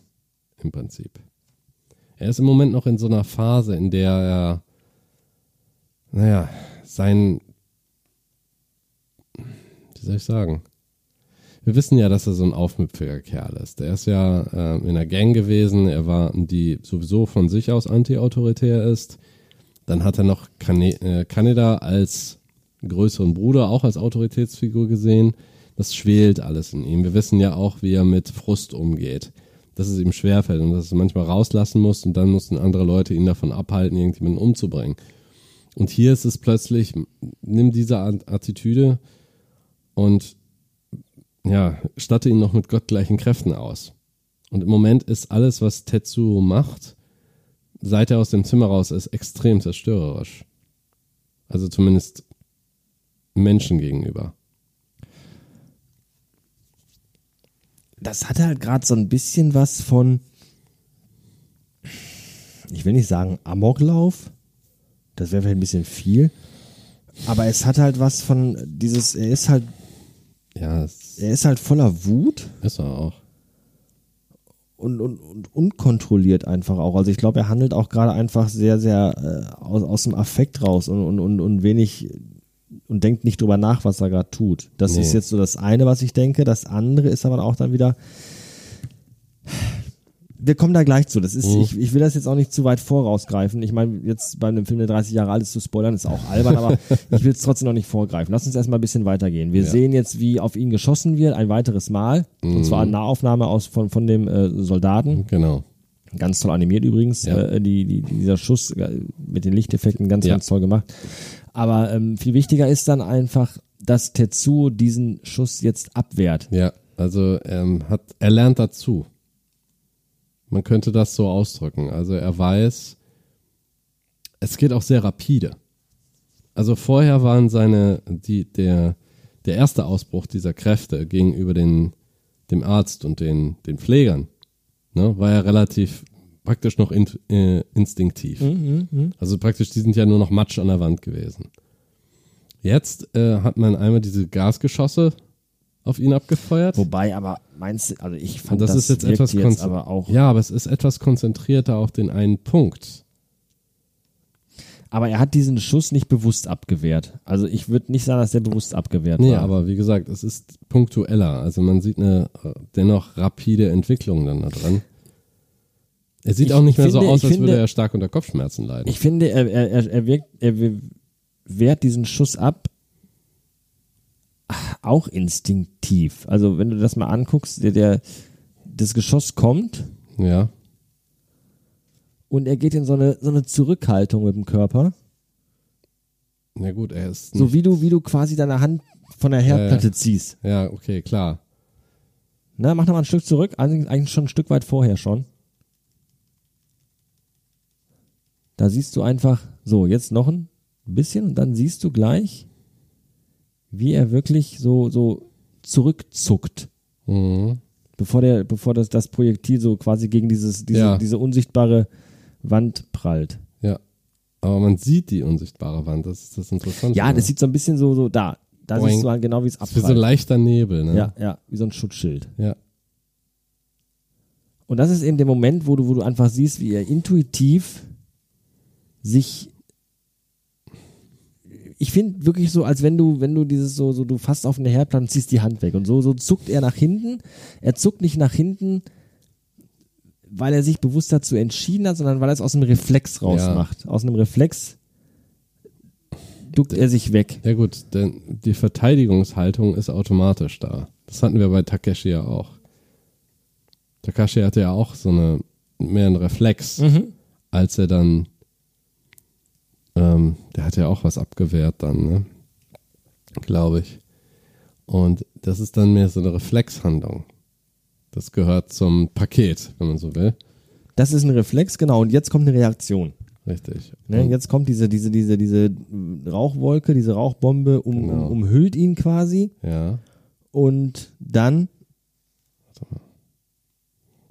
im Prinzip. Er ist im Moment noch in so einer Phase, in der er, naja, sein, wie soll ich sagen? Wir wissen ja, dass er so ein aufmüpfiger Kerl ist. Er ist ja äh, in einer Gang gewesen, er war, die sowieso von sich aus anti-autoritär ist. Dann hat er noch Kane äh, Kaneda als größeren Bruder auch als Autoritätsfigur gesehen. Das schwelt alles in ihm. Wir wissen ja auch, wie er mit Frust umgeht. Dass es ihm schwerfällt und dass er manchmal rauslassen muss und dann mussten andere Leute ihn davon abhalten, irgendjemanden umzubringen. Und hier ist es plötzlich, nimm diese Attitüde und ja, statte ihn noch mit gottgleichen Kräften aus. Und im Moment ist alles, was Tetsuo macht, seit er aus dem Zimmer raus ist, extrem zerstörerisch. Also zumindest Menschen gegenüber. Das hat halt gerade so ein bisschen was von, ich will nicht sagen Amoklauf, das wäre vielleicht ein bisschen viel, aber es hat halt was von dieses, er ist halt, Ja, er ist halt voller Wut ist er auch. und, und, und unkontrolliert einfach auch. Also ich glaube, er handelt auch gerade einfach sehr, sehr äh, aus, aus dem Affekt raus und, und, und, und wenig und denkt nicht drüber nach, was er gerade tut. Das Nee. ist jetzt so das eine, was ich denke. Das andere ist aber auch dann wieder. Wir kommen da gleich zu. Das ist, Mhm. ich, ich will das jetzt auch nicht zu weit vorausgreifen. Ich meine, jetzt bei einem Film, der 30 Jahre alt ist, zu spoilern, ist auch albern, aber ich will es trotzdem noch nicht vorgreifen. Lass uns erstmal ein bisschen weitergehen. Wir Ja. sehen jetzt, wie auf ihn geschossen wird, ein weiteres Mal. Und zwar eine Nahaufnahme aus, von, von dem äh, Soldaten. Genau. Ganz toll animiert übrigens. Ja. Äh, die, die, dieser Schuss äh, mit den Lichteffekten ganz, Ja. ganz toll gemacht. Aber ähm, viel wichtiger ist dann einfach, dass Tetsuo diesen Schuss jetzt abwehrt. Ja, also ähm, hat, er lernt dazu. Man könnte das so ausdrücken. Also er weiß, es geht auch sehr rapide. Also vorher waren seine, die, der, der erste Ausbruch dieser Kräfte gegenüber den, dem Arzt und den, den Pflegern, ne, war ja relativ praktisch noch in, äh, instinktiv. Also praktisch, die sind ja nur noch Matsch an der Wand gewesen. Jetzt äh, hat man einmal diese Gasgeschosse auf ihn abgefeuert. Wobei, aber meinst du, also ich fand Und das, ist jetzt etwas jetzt aber auch. Ja, aber es ist etwas konzentrierter auf den einen Punkt. Aber er hat diesen Schuss nicht bewusst abgewehrt. Also ich würde nicht sagen, dass der bewusst abgewehrt Nee, war. aber wie gesagt, es ist punktueller. Also man sieht eine äh, dennoch rapide Entwicklung dann da dran. Er sieht Ich- auch nicht ich mehr so finde- aus, ich als finde- würde er stark unter Kopfschmerzen leiden. Ich finde, er, er, er, wirkt, er wehrt diesen Schuss ab auch instinktiv. Also wenn du das mal anguckst, der, der das Geschoss kommt ja, und er geht in so eine, so eine Zurückhaltung mit dem Körper. ja gut, er ist So wie du, wie du quasi deine Hand von der Herdplatte Ja, ziehst. ja, okay, klar. Na, mach noch mal ein Stück zurück, eigentlich schon ein Stück weit vorher schon. Da siehst du einfach, so, jetzt noch ein bisschen und dann siehst du gleich, wie er wirklich so, so zurückzuckt, Mhm. bevor der, bevor das, das Projektil so quasi gegen dieses, diese, Ja. diese unsichtbare Wand prallt. Ja. Aber man sieht die unsichtbare Wand, das ist das Interessante. Ja, das sieht so ein bisschen so, so da. Da Boing. siehst du halt genau, wie es das ist wie so abprallt. leichter Nebel, ne? ja, ja, wie so ein Schutzschild. Ja. Und das ist eben der Moment, wo du, wo du einfach siehst, wie er intuitiv sich. Ich finde wirklich so, als wenn du, wenn du dieses so, so, du fasst auf eine Herdplatte und ziehst die Hand weg. Und so, so zuckt er nach hinten. Er zuckt nicht nach hinten, weil er sich bewusst dazu entschieden hat, sondern weil er es aus einem Reflex rausmacht. Aus einem Reflex duckt er sich weg. Ja gut, denn die Verteidigungshaltung ist automatisch da. Das hatten wir bei Takeshi ja auch. Takashi hatte ja auch so eine mehr einen Reflex, Mhm. als er dann ähm, der hat ja auch was abgewehrt dann, ne? Glaube ich. Und das ist dann mehr so eine Reflexhandlung. Das gehört zum Paket, wenn man so will. Das ist ein Reflex, genau. Und jetzt kommt eine Reaktion. Richtig. Ne, jetzt kommt diese, diese, diese, diese Rauchwolke, diese Rauchbombe um, Genau. um, umhüllt ihn quasi ja. und dann,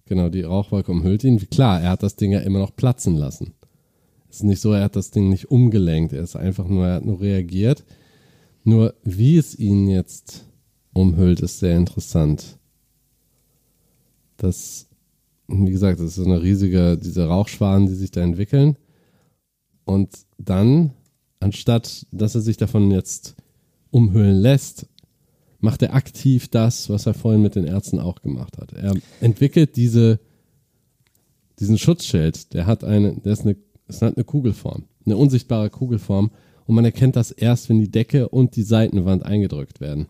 Genau, die Rauchwolke umhüllt ihn. Klar, er hat das Ding ja immer noch platzen lassen. Es ist nicht so, er hat das Ding nicht umgelenkt, er ist einfach nur, er hat nur reagiert. Nur wie es ihn jetzt umhüllt, ist sehr interessant. Das, wie gesagt, das ist so eine riesige, diese Rauchschwaden, die sich da entwickeln. Und dann, anstatt dass er sich davon jetzt umhüllen lässt, macht er aktiv das, was er vorhin mit den Ärzten auch gemacht hat. Er entwickelt diese, diesen Schutzschild, der hat eine, der ist eine, es hat eine Kugelform, eine unsichtbare Kugelform und man erkennt das erst, wenn die Decke und die Seitenwand eingedrückt werden.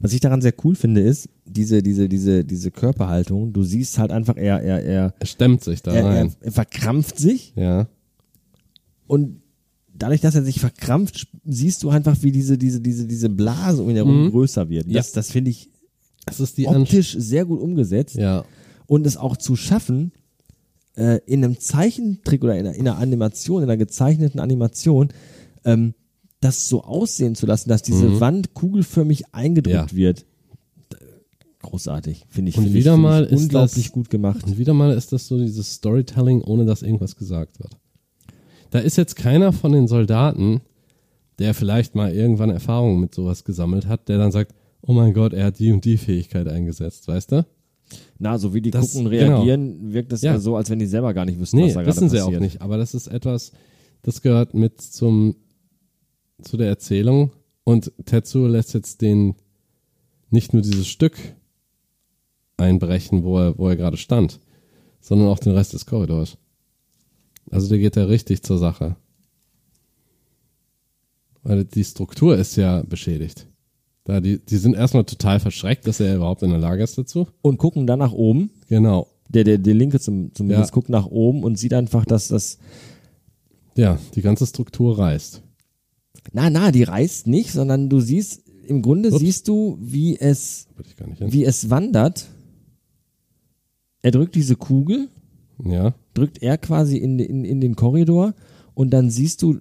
was ich daran sehr cool finde, ist, diese, diese, diese, diese Körperhaltung, du siehst halt einfach, er, er, er, Er stemmt sich da er, er, rein. er verkrampft sich Ja, und dadurch, dass er sich verkrampft, siehst du einfach, wie diese, diese, diese, diese Blase um ihn herum Mhm. größer wird. Das, das finde ich das ist die optisch sehr gut umgesetzt. Ja, und es auch zu schaffen, äh, in einem Zeichentrick oder in einer, in einer Animation, in einer gezeichneten Animation, ähm, das so aussehen zu lassen, dass diese Wand kugelförmig eingedrückt Ja. wird. Großartig, finde ich. Und finde ich, wieder finde mal ich ist unglaublich das- gut gemacht. Und wieder mal ist das so dieses Storytelling, ohne dass irgendwas gesagt wird. Da ist jetzt keiner von den Soldaten, der vielleicht mal irgendwann Erfahrungen mit sowas gesammelt hat, der dann sagt, oh mein Gott, er hat die und die Fähigkeit eingesetzt, weißt du? Na, so wie die Das- gucken, genau. reagieren, wirkt es Ja. ja so, als wenn die selber gar nicht wüssten, Nee, was da gerade wissen sie passiert. auch nicht. Aber das ist etwas, das gehört mit zum, zu der Erzählung. Und Tetsuo lässt jetzt den nicht nur dieses Stück einbrechen, wo er, wo er gerade stand, sondern auch den Rest des Korridors. Also der geht da richtig zur Sache. Weil die Struktur ist ja beschädigt. Da die, die sind erstmal total verschreckt, dass er überhaupt in der Lage ist dazu. Und gucken dann nach oben. Genau. Der, der, der Linke zum, zumindest Ja. guckt nach oben und sieht einfach, dass das Ja, die ganze Struktur reißt. Na, na, die reißt nicht, sondern du siehst, im Grunde Ups. siehst du, wie es, wie es wandert. Er drückt diese Kugel, Ja. drückt er quasi in, in, in den Korridor und dann siehst du,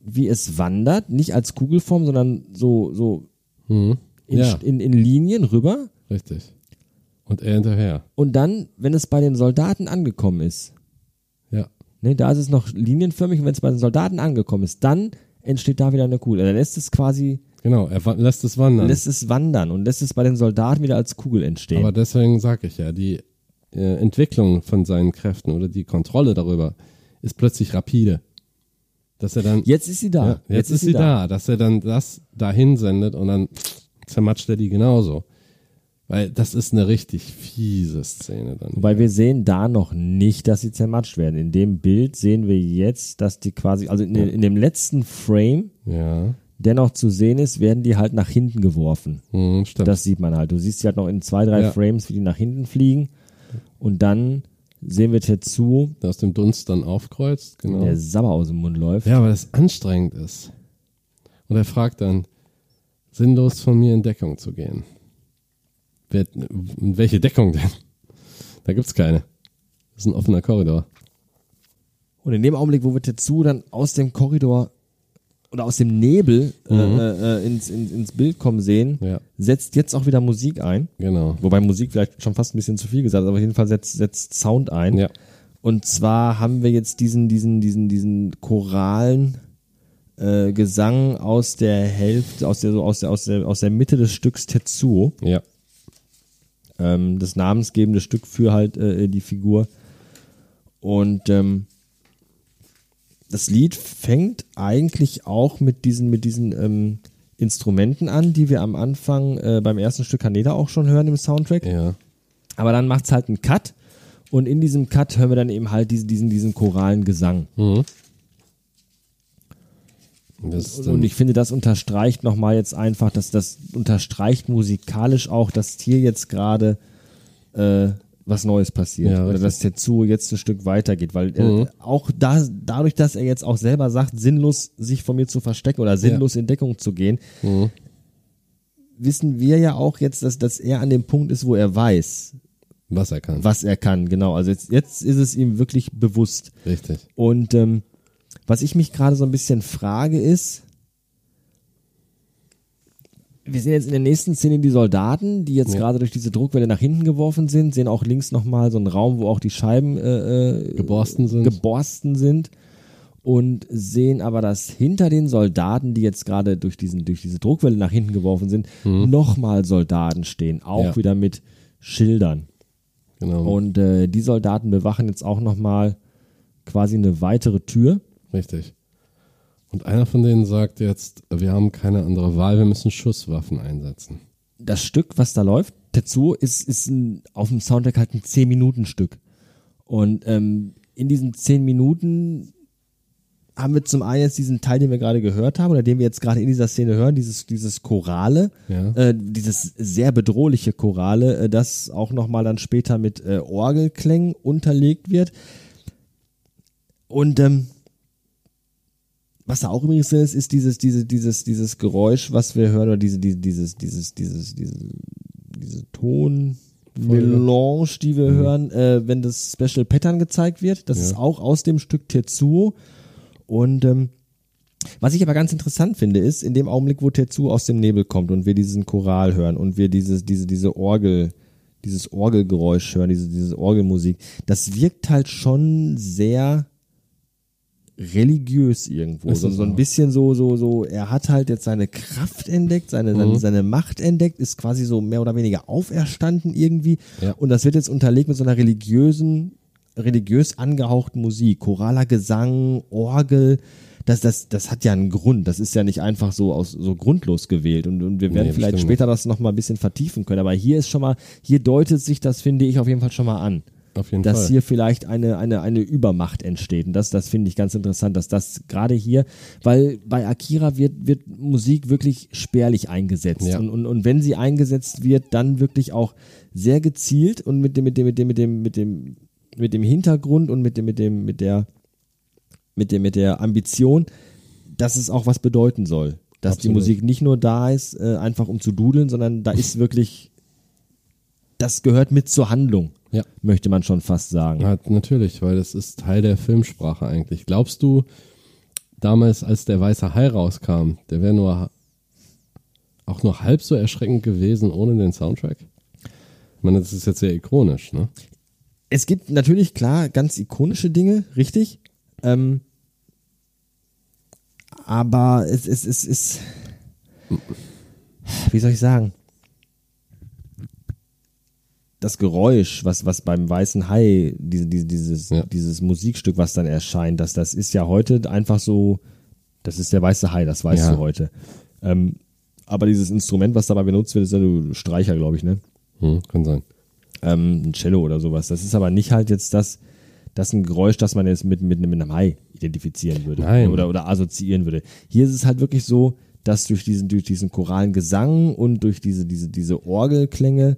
wie es wandert, nicht als Kugelform, sondern so, so Mhm. in, Ja, in, in Linien rüber. richtig. Und er hinterher. Und dann, wenn es bei den Soldaten angekommen ist, Ja. ne, da ist es noch linienförmig und wenn es bei den Soldaten angekommen ist, dann entsteht da wieder eine Kugel. Er lässt es quasi Genau, er lässt es wandern. lässt es wandern und lässt es bei den Soldaten wieder als Kugel entstehen. Aber deswegen sage ich ja, die äh, Entwicklung von seinen Kräften oder die Kontrolle darüber ist plötzlich rapide. Dass er dann, jetzt ist sie da. ja, jetzt, ist sie da. dass er dann das dahin sendet und dann zermatscht er die genauso. Weil das ist eine richtig fiese Szene dann. Wobei wir sehen da noch nicht, dass sie zermatscht werden. In dem Bild sehen wir jetzt, dass die quasi, also in, in dem letzten Frame, Ja, der noch zu sehen ist, werden die halt nach hinten geworfen. hm, stimmt. Das sieht man halt. Du siehst sie halt noch in zwei, drei Ja. Frames, wie die nach hinten fliegen. Und dann sehen wir Tetsu, der aus dem Dunst dann aufkreuzt, genau. der Sabber aus dem Mund läuft. Ja, weil das anstrengend ist. Und er fragt dann, sinnlos von mir in Deckung zu gehen. Wer, in welche Deckung denn? Da gibt's keine. Das ist ein offener Korridor. Und in dem Augenblick, wo wir Tetsu dann aus dem Korridor oder aus dem Nebel äh, äh, äh, ins, ins, ins Bild kommen sehen, Ja. setzt jetzt auch wieder Musik ein. Genau. Wobei Musik vielleicht schon fast ein bisschen zu viel gesagt aber auf jeden Fall setzt, setzt Sound ein. Ja. Und zwar haben wir jetzt diesen, diesen, diesen, diesen choralen äh, Gesang aus der Hälfte, aus der, so aus der, aus der, aus der Mitte des Stücks Tetsuo. Ja. ähm, das namensgebende Stück für halt äh, die Figur. Und ähm, das Lied fängt eigentlich auch mit diesen, mit diesen ähm, Instrumenten an, die wir am Anfang äh, beim ersten Stück Kaneda auch schon hören im Soundtrack. Ja. Aber dann macht's halt einen Cut und in diesem Cut hören wir dann eben halt diesen, diesen, diesen choralen Gesang. Mhm. Und, und ich finde, das unterstreicht nochmal jetzt einfach, dass das unterstreicht musikalisch auch, dass hier jetzt gerade äh, was Neues passiert. Ja, Oder dass Tetsuo jetzt ein Stück weitergeht. Weil äh, Mhm. auch da, dadurch, dass er jetzt auch selber sagt, sinnlos sich von mir zu verstecken oder sinnlos in Deckung zu gehen, Mhm. wissen wir ja auch jetzt, dass, dass er an dem Punkt ist, wo er weiß, was er kann. was er kann. Genau. Also jetzt, jetzt ist es ihm wirklich bewusst. Richtig. Und ähm, was ich mich gerade so ein bisschen frage ist, wir sehen jetzt in der nächsten Szene die Soldaten, die jetzt Ja. gerade durch diese Druckwelle nach hinten geworfen sind, sehen auch links nochmal so einen Raum, wo auch die Scheiben äh, äh, Geborsten sind. geborsten sind und sehen aber, dass hinter den Soldaten, die jetzt gerade durch, diesen, durch diese Druckwelle nach hinten geworfen sind, nochmal Soldaten stehen, auch Mhm. Ja. wieder mit Schildern. Genau. Und äh, die Soldaten bewachen jetzt auch nochmal quasi eine weitere Tür. Richtig. Und einer von denen sagt jetzt, wir haben keine andere Wahl, wir müssen Schusswaffen einsetzen. Das Stück, was da läuft, Tetsuo, ist, ist ein, auf dem Soundtrack halt ein 10-Minuten-Stück. Und ähm, in diesen 10 Minuten haben wir zum einen jetzt diesen Teil, den wir gerade gehört haben, oder den wir jetzt gerade in dieser Szene hören, dieses, dieses Chorale, Ja. äh, dieses sehr bedrohliche Chorale, äh, das auch nochmal dann später mit äh, Orgelklängen unterlegt wird. Und ähm, was da auch übrigens drin ist, ist dieses, diese, dieses, dieses Geräusch, was wir hören, oder diese, diese, dieses, dieses, dieses, diese, diese Tonmelange, die wir hören, äh, wenn das Special Pattern gezeigt wird. Das Ja. ist auch aus dem Stück Tetsuo. Und ähm, was ich aber ganz interessant finde, ist, in dem Augenblick, wo Tetsuo aus dem Nebel kommt und wir diesen Choral hören und wir dieses, diese, diese Orgel, dieses Orgelgeräusch hören, diese, diese Orgelmusik, das wirkt halt schon sehr religiös irgendwo. So, so ein bisschen so, so, so, er hat halt jetzt seine Kraft entdeckt, seine, Mhm. seine, seine Macht entdeckt, ist quasi so mehr oder weniger auferstanden irgendwie. Ja. Und das wird jetzt unterlegt mit so einer religiösen, religiös angehauchten Musik, choraler Gesang, Orgel. Das, das, das hat ja einen Grund. Das ist ja nicht einfach so aus, so grundlos gewählt. Und, und wir werden Nee, vielleicht bestimmt später das nochmal ein bisschen vertiefen können. Aber hier ist schon mal, hier deutet sich das, finde ich, auf jeden Fall schon mal an Auf jeden dass Fall. hier vielleicht eine, eine, eine Übermacht entsteht. Und das, das finde ich ganz interessant, dass das gerade hier, weil bei Akira wird, wird Musik wirklich spärlich eingesetzt. Ja. Und, und, und wenn sie eingesetzt wird, dann wirklich auch sehr gezielt und mit dem, mit dem, mit dem, mit dem, mit dem, mit dem Hintergrund und mit dem, mit dem, mit der, mit dem, mit der Ambition, dass es auch was bedeuten soll. Dass die Absolut. Musik nicht nur da ist, äh, einfach um zu dudeln, sondern da ist wirklich, das gehört mit zur Handlung Ja. möchte man schon fast sagen. Ja, natürlich, weil das ist Teil der Filmsprache eigentlich. Glaubst du, damals, als der Weiße Hai rauskam, der wäre nur auch nur halb so erschreckend gewesen ohne den Soundtrack? Ich meine, das ist jetzt sehr ikonisch, ne? Es gibt natürlich klar ganz ikonische Dinge, richtig. Ähm, aber es, es, es ist. wie soll ich sagen, das Geräusch, was, was beim Weißen Hai, diese, diese, dieses, Ja. dieses Musikstück, was dann erscheint, das, das ist ja heute einfach so, das ist der Weiße Hai, das weißt Ja. du heute. Ähm, aber dieses Instrument, was dabei benutzt wird, ist ja ein Streicher, glaube ich, ne? Hm, kann sein. ähm, ein Cello oder sowas. Das ist aber nicht halt jetzt das, das ein Geräusch, das man jetzt mit, mit, mit einem Hai identifizieren würde Nein. oder, oder assoziieren würde. Hier ist es halt wirklich so, dass durch diesen, durch diesen choralen Gesang und durch diese, diese, diese Orgelklänge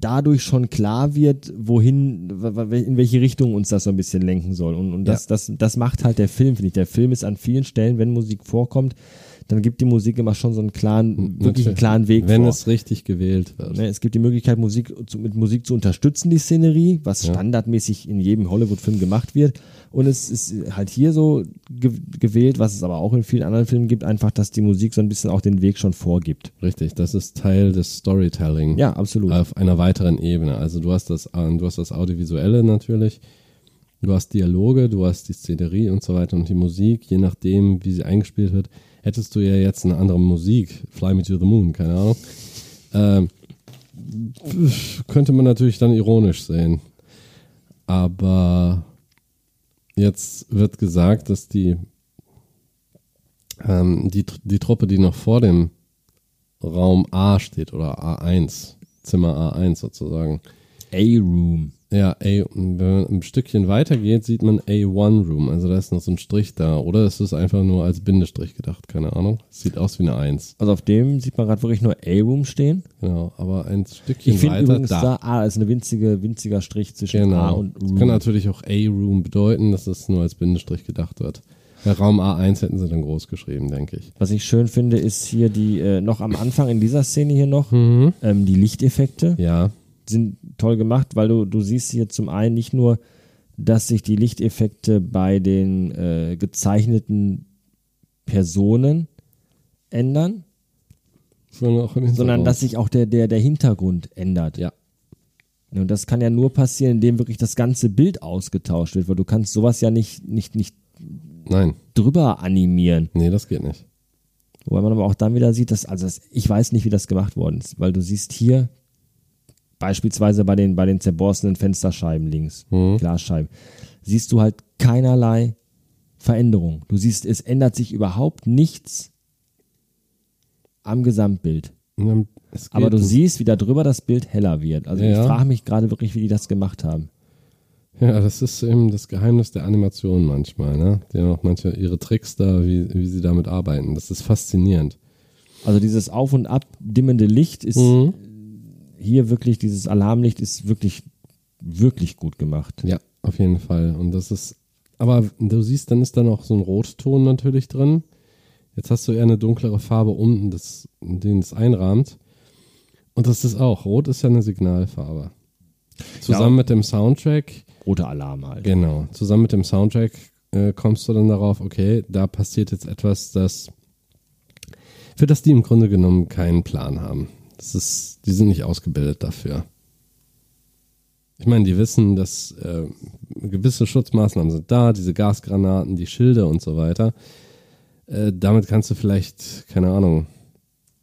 dadurch schon klar wird, wohin, in welche Richtung uns das so ein bisschen lenken soll. Und, und das, Ja. das, das macht halt der Film, finde ich. Der Film ist an vielen Stellen, wenn Musik vorkommt, dann gibt die Musik immer schon so einen klaren, wirklich einen klaren Weg Wenn vor. es richtig gewählt wird. Ne, es gibt die Möglichkeit, Musik zu, mit Musik zu unterstützen, die Szenerie, was Ja. standardmäßig in jedem Hollywood-Film gemacht wird. Und es ist halt hier so ge gewählt, was es aber auch in vielen anderen Filmen gibt, einfach, dass die Musik so ein bisschen auch den Weg schon vorgibt. Richtig, das ist Teil des Storytelling. Ja, absolut. Auf einer weiteren Ebene. Also du hast das, äh, du hast das Audiovisuelle natürlich, du hast Dialoge, du hast die Szenerie und so weiter und die Musik, je nachdem, wie sie eingespielt wird, hättest du ja jetzt eine andere Musik, Fly Me to the Moon, keine Ahnung, ähm, könnte man natürlich dann ironisch sehen. Aber jetzt wird gesagt, dass die, ähm, die, die Truppe, die noch vor dem Raum A steht oder A1, Zimmer A1 sozusagen. A-Room. Ja, A, wenn man ein Stückchen weiter geht, sieht man A1 Room. Also da ist noch so ein Strich da. Oder ist es einfach nur als Bindestrich gedacht? Keine Ahnung. Sieht aus wie eine 1. Also auf dem sieht man gerade wirklich nur A-Room stehen. Genau. Aber ein Stückchen Ich finde weiter übrigens da. da A ist eine winzige, winziger Strich zwischen A Genau. und Das Room. kann natürlich auch A-Room bedeuten, dass es nur als Bindestrich gedacht wird. Bei Raum A1 hätten sie dann groß geschrieben, denke ich. Was ich schön finde, ist hier die, äh, noch am Anfang in dieser Szene hier noch, Mhm. ähm, die Lichteffekte. Ja, sind toll gemacht, weil du, du siehst hier zum einen nicht nur, dass sich die Lichteffekte bei den äh, gezeichneten Personen ändern, sondern sondern dass sich auch der, der, der Hintergrund ändert. Ja. Und das kann ja nur passieren, indem wirklich das ganze Bild ausgetauscht wird, weil du kannst sowas ja nicht, nicht, nicht Nein, drüber animieren. nee, das geht nicht. Wobei man aber auch dann wieder sieht, dass, also das, ich weiß nicht, wie das gemacht worden ist, weil du siehst hier beispielsweise bei den, bei den zerborstenen Fensterscheiben links, Mhm. Glasscheiben, siehst du halt keinerlei Veränderung. Du siehst, es ändert sich überhaupt nichts am Gesamtbild. Es Aber du siehst, wie da drüber das Bild heller wird. Also Ja. ich frage mich gerade wirklich, wie die das gemacht haben. Ja, das ist eben das Geheimnis der Animation manchmal, ne? Die haben auch manche ihre Tricks da, wie, wie sie damit arbeiten. Das ist faszinierend. Also dieses auf und ab dimmende Licht ist Mhm. Hier wirklich, dieses Alarmlicht ist wirklich, wirklich gut gemacht. Ja, auf jeden Fall. Und das ist, aber du siehst, dann ist da noch so ein Rotton natürlich drin. Jetzt hast du eher eine dunklere Farbe unten, das, den es einrahmt. Und das ist auch, Rot ist ja eine Signalfarbe. Zusammen mit dem Soundtrack, Roter Alarm halt. genau, zusammen mit dem Soundtrack äh, kommst du dann darauf, okay, da passiert jetzt etwas, das für das die im Grunde genommen keinen Plan haben. Das ist, die sind nicht ausgebildet dafür. Ich meine, die wissen, dass äh, gewisse Schutzmaßnahmen sind da, diese Gasgranaten, die Schilde und so weiter. Äh, damit kannst du vielleicht, keine Ahnung,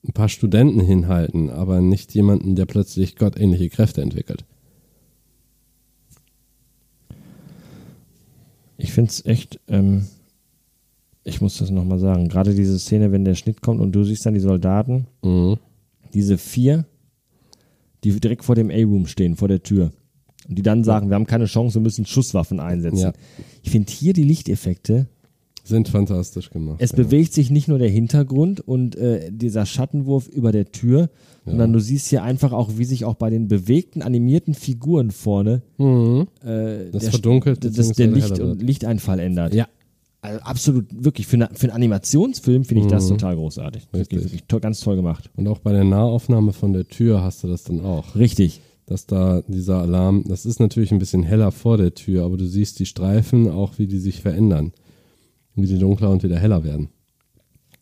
ein paar Studenten hinhalten, aber nicht jemanden, der plötzlich gottähnliche Kräfte entwickelt. Ich finde es echt, ähm, ich muss das nochmal sagen, gerade diese Szene, wenn der Schnitt kommt und du siehst dann die Soldaten, Mhm. Diese vier, die direkt vor dem A-Room stehen, vor der Tür. Und die dann sagen, wir haben keine Chance, wir müssen Schusswaffen einsetzen. Ja. Ich finde hier die Lichteffekte, Sind fantastisch gemacht. es ja. bewegt sich nicht nur der Hintergrund und äh, dieser Schattenwurf über der Tür, sondern du siehst hier einfach auch, wie sich auch bei den bewegten, animierten Figuren vorne Mhm. äh, Das der, verdunkelt das, der Licht und. Lichteinfall ändert. Ja. Also absolut, wirklich, für, eine, für einen Animationsfilm finde ich das total großartig. Richtig. wirklich to ganz toll gemacht. Und auch bei der Nahaufnahme von der Tür hast du das dann auch. Richtig. Dass da dieser Alarm, das ist natürlich ein bisschen heller vor der Tür, aber du siehst die Streifen auch, wie die sich verändern. Wie die dunkler und wieder heller werden.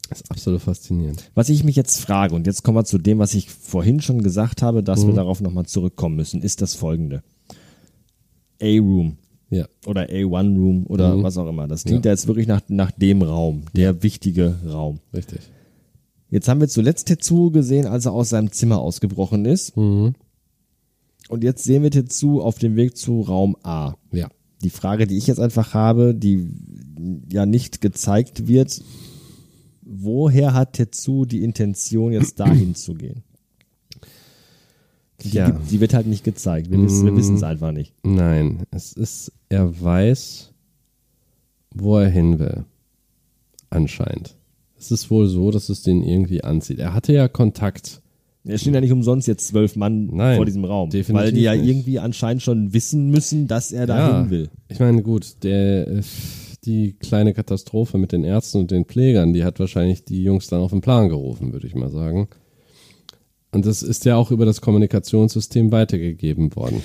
Das ist absolut faszinierend. Was ich mich jetzt frage, und jetzt kommen wir zu dem, was ich vorhin schon gesagt habe, dass wir darauf nochmal zurückkommen müssen, ist das folgende. A-Room Ja. oder A1 Room oder Mhm. was auch immer. Das klingt Ja. jetzt wirklich nach, nach dem Raum, der wichtige Raum. Richtig. Jetzt haben wir zuletzt Tetsuo gesehen, als er aus seinem Zimmer ausgebrochen ist. Mhm. Und jetzt sehen wir Tetsuo auf dem Weg zu Raum A. Ja. Die Frage, die ich jetzt einfach habe, die ja nicht gezeigt wird, woher hat Tetsuo die Intention, jetzt dahin zu gehen? Die, Ja. gibt, die wird halt nicht gezeigt. Wir Mm. wissen es einfach nicht. Nein, es ist, er weiß, wo er hin will. Anscheinend. Es ist wohl so, dass es den irgendwie anzieht. Er hatte ja Kontakt. Es stehen ja nicht umsonst jetzt zwölf Mann Nein, vor diesem Raum. weil die ja nicht. irgendwie anscheinend schon wissen müssen, dass er dahin will. Ich meine, gut, der, äh, die kleine Katastrophe mit den Ärzten und den Pflegern, die hat wahrscheinlich die Jungs dann auf den Plan gerufen, würde ich mal sagen. Und das ist ja auch über das Kommunikationssystem weitergegeben worden,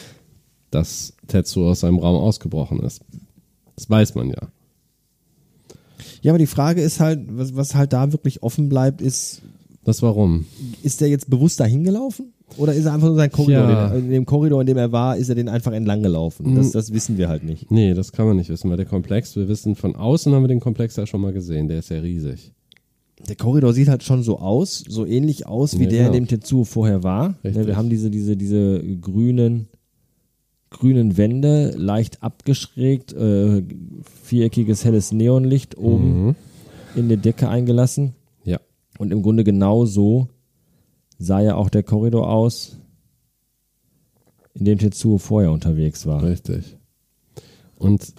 dass Tetsuo aus seinem Raum ausgebrochen ist. Das weiß man ja. Ja, aber die Frage ist halt, was, was halt da wirklich offen bleibt, ist, Das warum? ist der jetzt bewusst dahin gelaufen? Oder ist er einfach nur sein Korridor? Ja. Den, in dem Korridor, in dem er war, ist er den einfach entlang gelaufen? Mhm. Das, das wissen wir halt nicht. Nee, das kann man nicht wissen, weil der Komplex, wir wissen, von außen haben wir den Komplex ja schon mal gesehen, der ist ja riesig. Der Korridor sieht halt schon so aus, so ähnlich aus, wie Ja, der, in genau. dem Tetsuo vorher war. Richtig. Ja, wir haben diese, diese, diese grünen, grünen Wände, leicht abgeschrägt, äh, viereckiges helles Neonlicht oben Mhm. in die Decke eingelassen. Ja. Und im Grunde genau so sah ja auch der Korridor aus, in dem Tetsuo vorher unterwegs war. Richtig. Und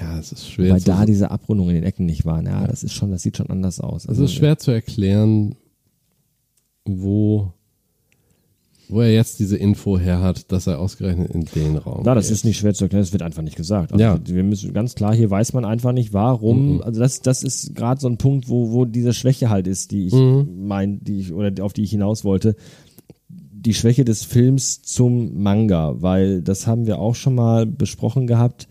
ja, es ist schwer Weil da diese Abrundungen in den Ecken nicht waren. Ja, das ist schon, das sieht schon anders aus. Es ist schwer zu erklären, wo, wo er jetzt diese Info her hat, dass er ausgerechnet in den Raum Ja, das geht. ist nicht schwer zu erklären, das wird einfach nicht gesagt. Also Ja. Wir müssen ganz klar, hier weiß man einfach nicht, warum. Mhm. Also das, das ist gerade so ein Punkt, wo, wo diese Schwäche halt ist, die ich Mhm. mein, die ich, oder auf die ich hinaus wollte. Die Schwäche des Films zum Manga, weil das haben wir auch schon mal besprochen gehabt,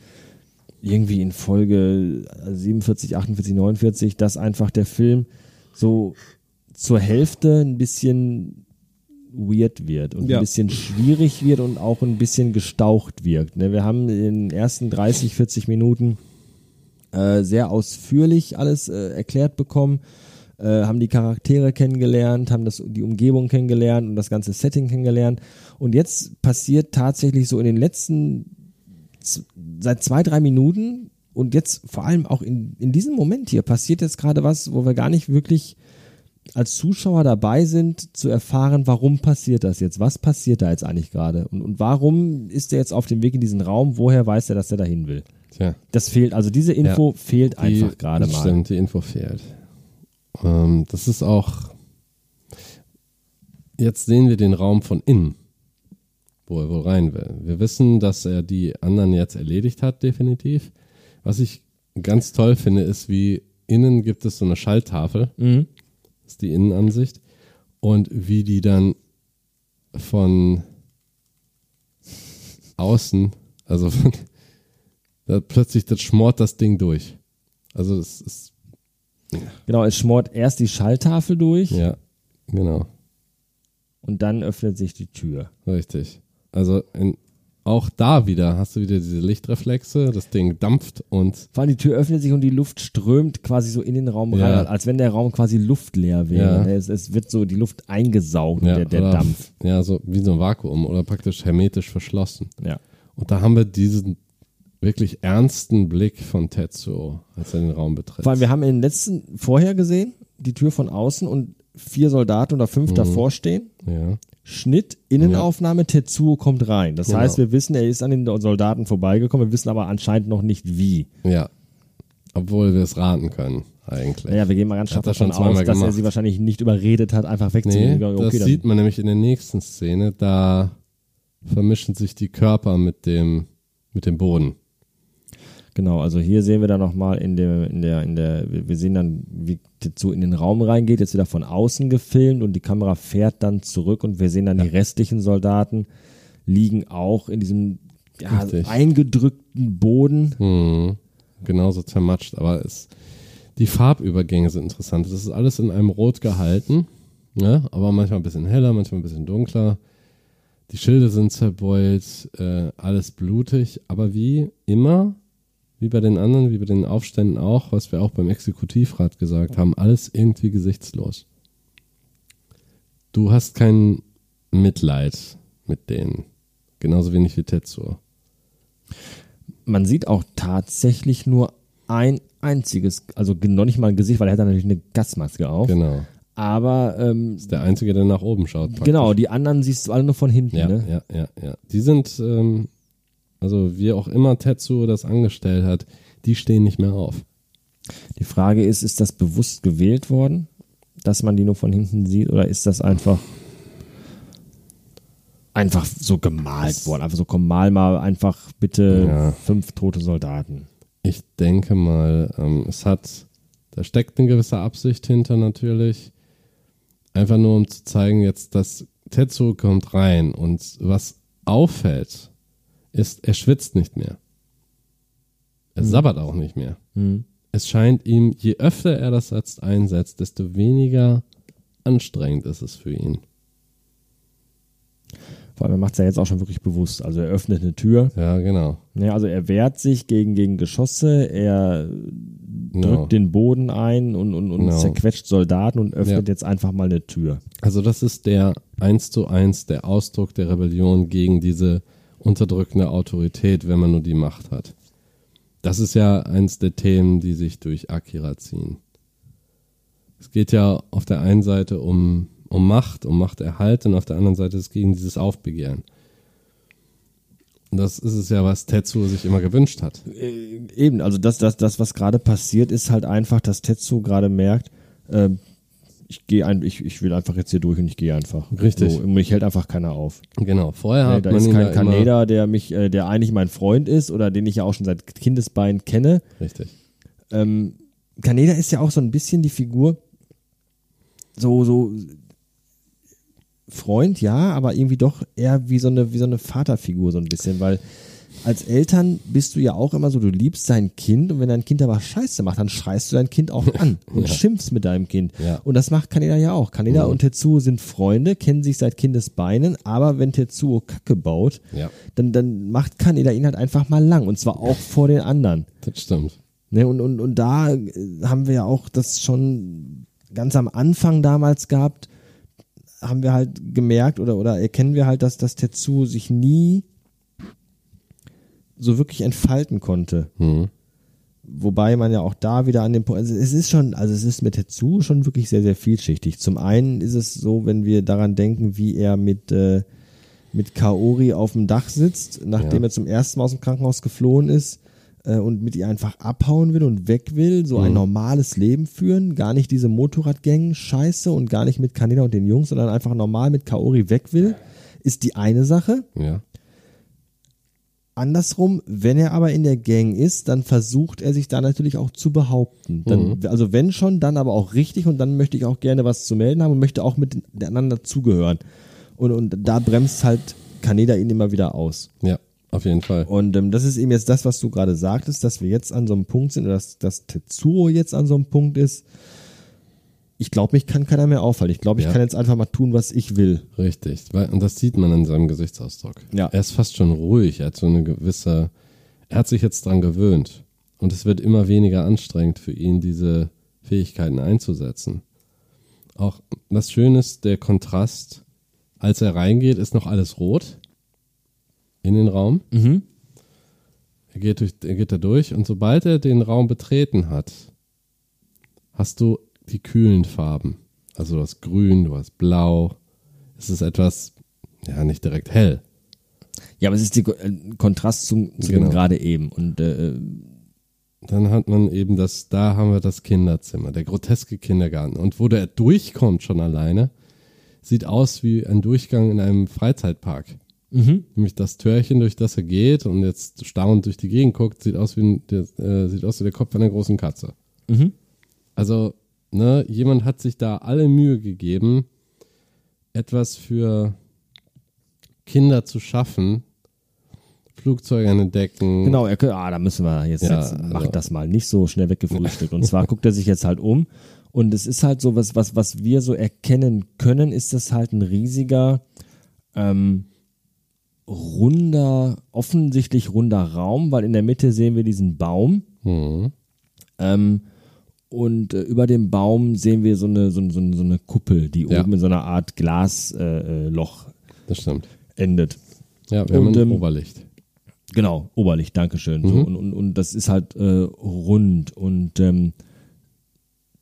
irgendwie in Folge 47, 48, 49, dass einfach der Film so zur Hälfte ein bisschen weird wird und Ja. ein bisschen schwierig wird und auch ein bisschen gestaucht wirkt. Ne? Wir haben in den ersten 30, 40 Minuten äh, sehr ausführlich alles äh, erklärt bekommen, äh, haben die Charaktere kennengelernt, haben das, die Umgebung kennengelernt und das ganze Setting kennengelernt. Und jetzt passiert tatsächlich so in den letzten seit zwei, drei Minuten und jetzt vor allem auch in, in diesem Moment hier passiert jetzt gerade was, wo wir gar nicht wirklich als Zuschauer dabei sind, zu erfahren, warum passiert das jetzt? Was passiert da jetzt eigentlich gerade? Und, und warum ist er jetzt auf dem Weg in diesen Raum? Woher weiß er, dass er dahin will? Tja, Das fehlt, also diese Info fehlt die, einfach gerade mal. Stimmt, die Info fehlt. Ähm, das ist auch. Jetzt sehen wir den Raum von innen, wo er wohl rein will. Wir wissen, dass er die anderen jetzt erledigt hat, definitiv. Was ich ganz toll finde, ist, wie innen gibt es so eine Schalltafel. Mhm. Das ist die Innenansicht. Und wie die dann von außen, also von, da plötzlich das schmort das Ding durch. Also es ist, Genau, es schmort erst die Schalltafel durch ja, genau, und dann öffnet sich die Tür. richtig. Also in, auch da wieder hast du wieder diese Lichtreflexe, das Ding dampft und Vor allem die Tür öffnet sich und die Luft strömt quasi so in den Raum Ja. rein, als wenn der Raum quasi luftleer wäre. Ja. Ne, Es, es wird so die Luft eingesaugt, ja, der, der oder, Dampf. Ja, so wie so ein Vakuum oder praktisch hermetisch verschlossen. Ja. Und da haben wir diesen wirklich ernsten Blick von Tetsuo, als er den Raum betritt. Vor allem, wir haben in den letzten vorher gesehen, die Tür von außen und vier Soldaten oder fünf Mhm. davor stehen. ja. Schnitt, Innenaufnahme, Tetsuo kommt rein. Das Genau. heißt, wir wissen, er ist an den Soldaten vorbeigekommen, wir wissen aber anscheinend noch nicht wie. Ja. Obwohl wir es raten können, eigentlich. Naja, wir gehen mal ganz stark davon aus, dass er sie wahrscheinlich nicht überredet hat, einfach wegzugehen. nee, okay, das dann- sieht man nämlich in der nächsten Szene. Da vermischen sich die Körper mit dem, mit dem Boden. Genau, also hier sehen wir dann nochmal in der, in der, in der, wir sehen dann, wie Tetsuo in den Raum reingeht, jetzt wieder von außen gefilmt und die Kamera fährt dann zurück und wir sehen dann die restlichen Soldaten liegen auch in diesem ja, eingedrückten Boden. Hm, genauso zermatscht, aber es, die Farbübergänge sind interessant. Das ist alles in einem Rot gehalten, ne? aber manchmal ein bisschen heller, manchmal ein bisschen dunkler. Die Schilde sind zerbeult, äh, alles blutig, aber wie immer, wie bei den anderen, wie bei den Aufständen auch, was wir auch beim Exekutivrat gesagt haben, alles irgendwie gesichtslos. du hast kein Mitleid mit denen. Genauso wenig wie Tetsuo. Man sieht auch tatsächlich nur ein einziges, also noch nicht mal ein Gesicht, weil er hat dann natürlich eine Gasmaske auf. Genau. Aber ähm, Ist der Einzige, der nach oben schaut. praktisch. genau, die anderen siehst du alle nur von hinten. Ja, ne? ja, ja, ja. Die sind, ähm, also wie auch immer Tetsuo das angestellt hat, die stehen nicht mehr auf. Die Frage ist, ist das bewusst gewählt worden, dass man die nur von hinten sieht, oder ist das einfach einfach so gemalt worden? Einfach so, komm, mal mal einfach bitte Ja. fünf tote Soldaten. Ich denke mal, ähm, es hat, da steckt eine gewisse Absicht hinter natürlich. Einfach nur um zu zeigen, jetzt, dass Tetsuo kommt rein und was auffällt, ist, er schwitzt nicht mehr. Er sabbert auch nicht mehr. Hm. Es scheint ihm, je öfter er das jetzt einsetzt, desto weniger anstrengend ist es für ihn. Vor allem, er macht es ja jetzt auch schon wirklich bewusst. Also er öffnet eine Tür. Ja, genau. Ja, also er wehrt sich gegen, gegen Geschosse, er drückt Genau. den Boden ein und, und, und Genau. zerquetscht Soldaten und öffnet Ja. jetzt einfach mal eine Tür. Also das ist der eins zu eins der Ausdruck der Rebellion gegen diese unterdrückende Autorität, wenn man nur die Macht hat. Das ist ja eins der Themen, die sich durch Akira ziehen. Es geht ja auf der einen Seite um, um Macht, um Machterhalt und auf der anderen Seite ist es gegen dieses Aufbegehren. Und das ist es ja, was Tetsuo sich immer gewünscht hat. Äh, eben, also das, das, das, was gerade passiert, ist halt einfach, dass Tetsu gerade merkt, äh, ich gehe ein, ich, ich will einfach jetzt hier durch und ich gehe einfach. Richtig. So, und mich hält einfach keiner auf. Genau, vorher Nee, hat da man ist kein Kaneda, der mich, äh, der eigentlich mein Freund ist oder den ich ja auch schon seit Kindesbein kenne. Richtig. Ähm, Kaneda ist ja auch so ein bisschen die Figur, so, so Freund, ja, aber irgendwie doch eher wie so eine, wie so eine Vaterfigur, so ein bisschen, weil als Eltern bist du ja auch immer so, du liebst dein Kind und wenn dein Kind aber Scheiße macht, dann schreist du dein Kind auch an und schimpfst mit deinem Kind. Ja. Und das macht Kaneda ja auch. Kaneda und Tetsuo sind Freunde, kennen sich seit Kindesbeinen, aber wenn Tetsuo Kacke baut, Ja, dann, dann macht Kaneda ihn halt einfach mal lang und zwar auch vor den anderen. das stimmt. Ne, und, und, und da äh, haben wir ja auch das schon ganz am Anfang damals gehabt, haben wir halt gemerkt oder, oder erkennen wir halt, dass das Tetsuo sich nie so wirklich entfalten konnte. Hm. Wobei man ja auch da wieder an dem Punkt, also es ist schon, also es ist mit Tetsuo schon wirklich sehr, sehr vielschichtig. Zum einen ist es so, wenn wir daran denken, wie er mit, äh, mit Kaori auf dem Dach sitzt, nachdem Ja. er zum ersten Mal aus dem Krankenhaus geflohen ist äh, und mit ihr einfach abhauen will und weg will, so ein normales Leben führen, gar nicht diese Motorradgang Scheiße und gar nicht mit Kaneda und den Jungs, sondern einfach normal mit Kaori weg will, ist die eine Sache. Ja. Andersrum, wenn er aber in der Gang ist, dann versucht er sich da natürlich auch zu behaupten. Dann, Also wenn schon, dann aber auch richtig und dann möchte ich auch gerne was zu melden haben und möchte auch mit den anderen dazugehören. Und, und da bremst halt Kaneda ihn immer wieder aus. Ja, auf jeden Fall. Und ähm, das ist eben jetzt das, was du gerade sagtest, dass wir jetzt an so einem Punkt sind oder dass, dass Tetsuo jetzt an so einem Punkt ist. Ich glaube, mich kann keiner mehr aufhalten. Ich glaube, ich Ja. kann jetzt einfach mal tun, was ich will. Richtig. Und das sieht man an seinem Gesichtsausdruck. Ja. Er ist fast schon ruhig. Er hat so eine gewisse, er hat sich jetzt dran gewöhnt. Und es wird immer weniger anstrengend für ihn, diese Fähigkeiten einzusetzen. Auch das Schöne ist, der Kontrast, als er reingeht, ist noch alles rot in den Raum. Mhm. Er geht, durch, er geht da durch und sobald er den Raum betreten hat, hast du die kühlen Farben. Also du hast grün, du hast blau. Es ist etwas, ja, nicht direkt hell. Ja, aber es ist der Kontrast zum, zu dem Genau. gerade eben. Und äh, Dann hat man eben das, da haben wir das Kinderzimmer, der groteske Kindergarten. Und wo der durchkommt schon alleine, sieht aus wie ein Durchgang in einem Freizeitpark. mhm. Nämlich das Türchen, durch das er geht und jetzt staunend durch die Gegend guckt, sieht aus wie, ein, der, äh, sieht aus wie der Kopf einer großen Katze. Mhm. Also, ne, jemand hat sich da alle Mühe gegeben, etwas für Kinder zu schaffen. Flugzeuge an den Decken. Genau, er, ah, da müssen wir jetzt, Ja, jetzt mach also- das mal nicht so schnell weggefrühstückt. Und zwar guckt er sich jetzt halt um und es ist halt so, was, was, was wir so erkennen können, ist das halt ein riesiger, ähm, runder, offensichtlich runder Raum, weil in der Mitte sehen wir diesen Baum. Mhm. Ähm, Und äh, über dem Baum sehen wir so eine, so, so, so eine Kuppel, die Ja. oben in so einer Art Glasloch äh, stimmt. endet. Ja, wir Und, haben ein ähm, Oberlicht. Genau, Oberlicht, Dankeschön. So, Mhm. und, und, und das ist halt äh, rund. Und ähm,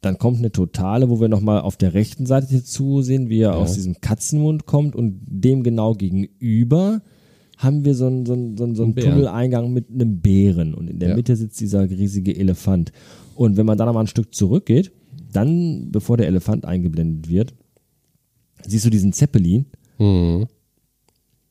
dann kommt eine Totale, wo wir nochmal auf der rechten Seite zusehen, wie er aus diesem Katzenmund kommt und dem genau gegenüber haben wir so einen, so einen, so einen, so einen. Tunneleingang mit einem Bären und in der Ja. Mitte sitzt dieser riesige Elefant. Und wenn man dann nochmal ein Stück zurückgeht, dann, bevor der Elefant eingeblendet wird, siehst du diesen Zeppelin Mhm.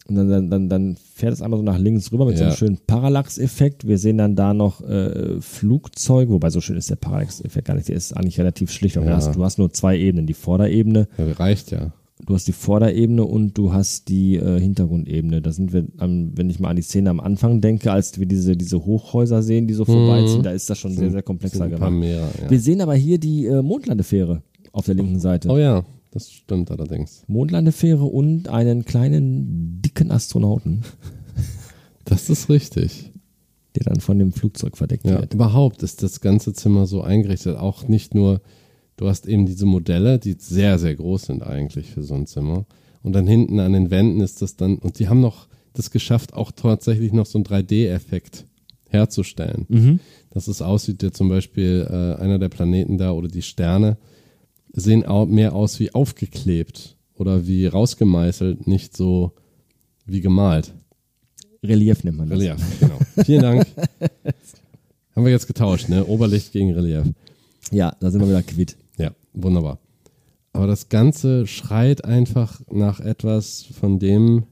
und dann, dann, dann, dann fährt es einmal so nach links rüber mit so einem Ja. schönen Parallax-Effekt. Wir sehen dann da noch äh, Flugzeuge, wobei so schön ist der Parallax-Effekt gar nicht. Der ist eigentlich relativ schlicht. aber Ja. Du, hast, du hast nur zwei Ebenen. Die Vorderebene, Ja, reicht ja. Du hast die Vorderebene und du hast die äh, Hintergrundebene. Da sind wir, am, wenn ich mal an die Szene am Anfang denke, als wir diese, diese Hochhäuser sehen, die so vorbeiziehen, da ist das schon sehr, sehr komplexer Sind gemacht. mehr. Ja. Wir sehen aber hier die äh, Mondlandefähre auf der linken Seite. Oh ja, das stimmt allerdings. Mondlandefähre und einen kleinen, dicken Astronauten. Das ist richtig. der dann von dem Flugzeug verdeckt Ja, wird. überhaupt ist das ganze Zimmer so eingerichtet. Auch nicht nur, du hast eben diese Modelle, die sehr, sehr groß sind eigentlich für so ein Zimmer. Und dann hinten an den Wänden ist das dann, und die haben noch das geschafft, auch tatsächlich noch so einen 3D-Effekt herzustellen. Mhm. Dass es aussieht, ja zum Beispiel äh, einer der Planeten da oder die Sterne sehen auch mehr aus wie aufgeklebt oder wie rausgemeißelt, nicht so wie gemalt. Relief nennt man das. Relief, genau. Vielen Dank. Haben wir jetzt getauscht, ne? Oberlicht gegen Relief. Ja, da sind wir wieder quitt. Wunderbar. Aber das Ganze schreit einfach nach etwas, von dem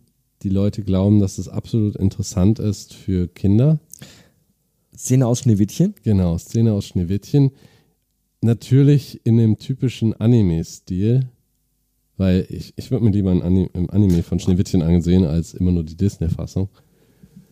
die Leute glauben, dass es absolut interessant ist für Kinder. Szene aus Schneewittchen. Genau, Szene aus Schneewittchen. Natürlich in dem typischen Anime-Stil, weil ich, ich würde mir lieber ein Ani im Anime von Schneewittchen angesehen, als immer nur die Disney-Fassung.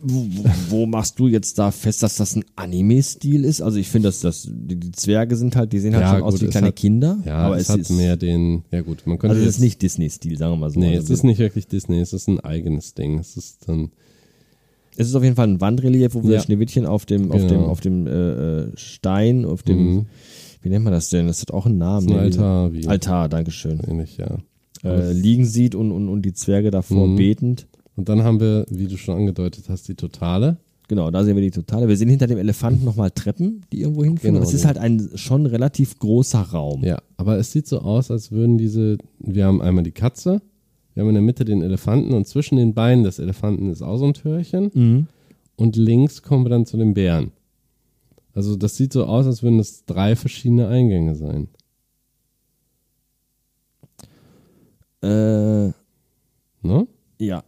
Wo, wo machst du jetzt da fest, dass das ein Anime-Stil ist? Also ich finde, dass das die, Zwerge sind halt, die sehen halt Ja, schon aus gut, wie es kleine hat- Kinder. Ja, aber es, es, hat ist mehr den, ja gut, man könnte Also es ist nicht Disney-Stil, sagen wir mal so. Nee, also es ist nicht wirklich Disney, es ist ein eigenes Ding. Es ist dann, es ist auf jeden Fall ein Wandrelief, wo wir Ja. Schneewittchen auf dem, auf Genau. dem, auf dem äh, äh, Stein, auf dem, Mhm. wie nennt man das denn? Das hat auch einen Namen. ein ne? Altar, wie Altar, Dankeschön. ähnlich, ja. Äh, liegen sieht und, und, und die Zwerge davor Mhm. betend. Und dann haben wir, wie du schon angedeutet hast, die Totale. Genau, da sehen wir die Totale. Wir sehen hinter dem Elefanten nochmal Treppen, die irgendwo hinführen. Genau, es ist halt ein schon relativ großer Raum. Ja, aber es sieht so aus, als würden diese, wir haben einmal die Katze, wir haben in der Mitte den Elefanten und zwischen den Beinen des Elefanten ist auch so ein Türchen Mhm. und links kommen wir dann zu den Bären. Also das sieht so aus, als würden das drei verschiedene Eingänge sein. Äh, Ne? ja.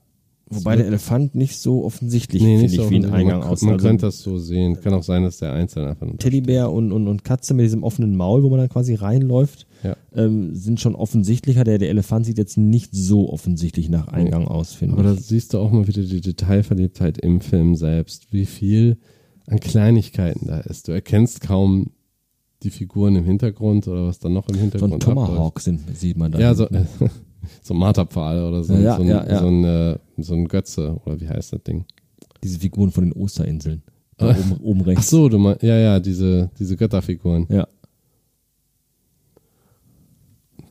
Wobei der Elefant nicht so offensichtlich, Nee, finde ich, so wie ein. Eingang aussieht. Man Also könnte das so sehen. Kann auch sein, dass der Einzelne einfach nur Teddybär und, und, und Katze mit diesem offenen Maul, wo man dann quasi reinläuft, Ja. ähm, sind schon offensichtlicher. Der, der Elefant sieht jetzt nicht so offensichtlich nach Eingang aus, finde Aber da ich. siehst du auch mal wieder die Detailverliebtheit im Film selbst, wie viel an Kleinigkeiten da ist. Du erkennst kaum die Figuren im Hintergrund oder was dann noch im So ein Hintergrund Tomahawk sind, sieht man da. Ja, so, so ein Marterpfahl oder so, Ja, so, ein, ja, ja. So, ein, äh, so ein Götze oder wie heißt das Ding? Diese Figuren von den Osterinseln. Da oben, oben Ach rechts. so, du meinst, ja, ja, diese, diese Götterfiguren. Ja.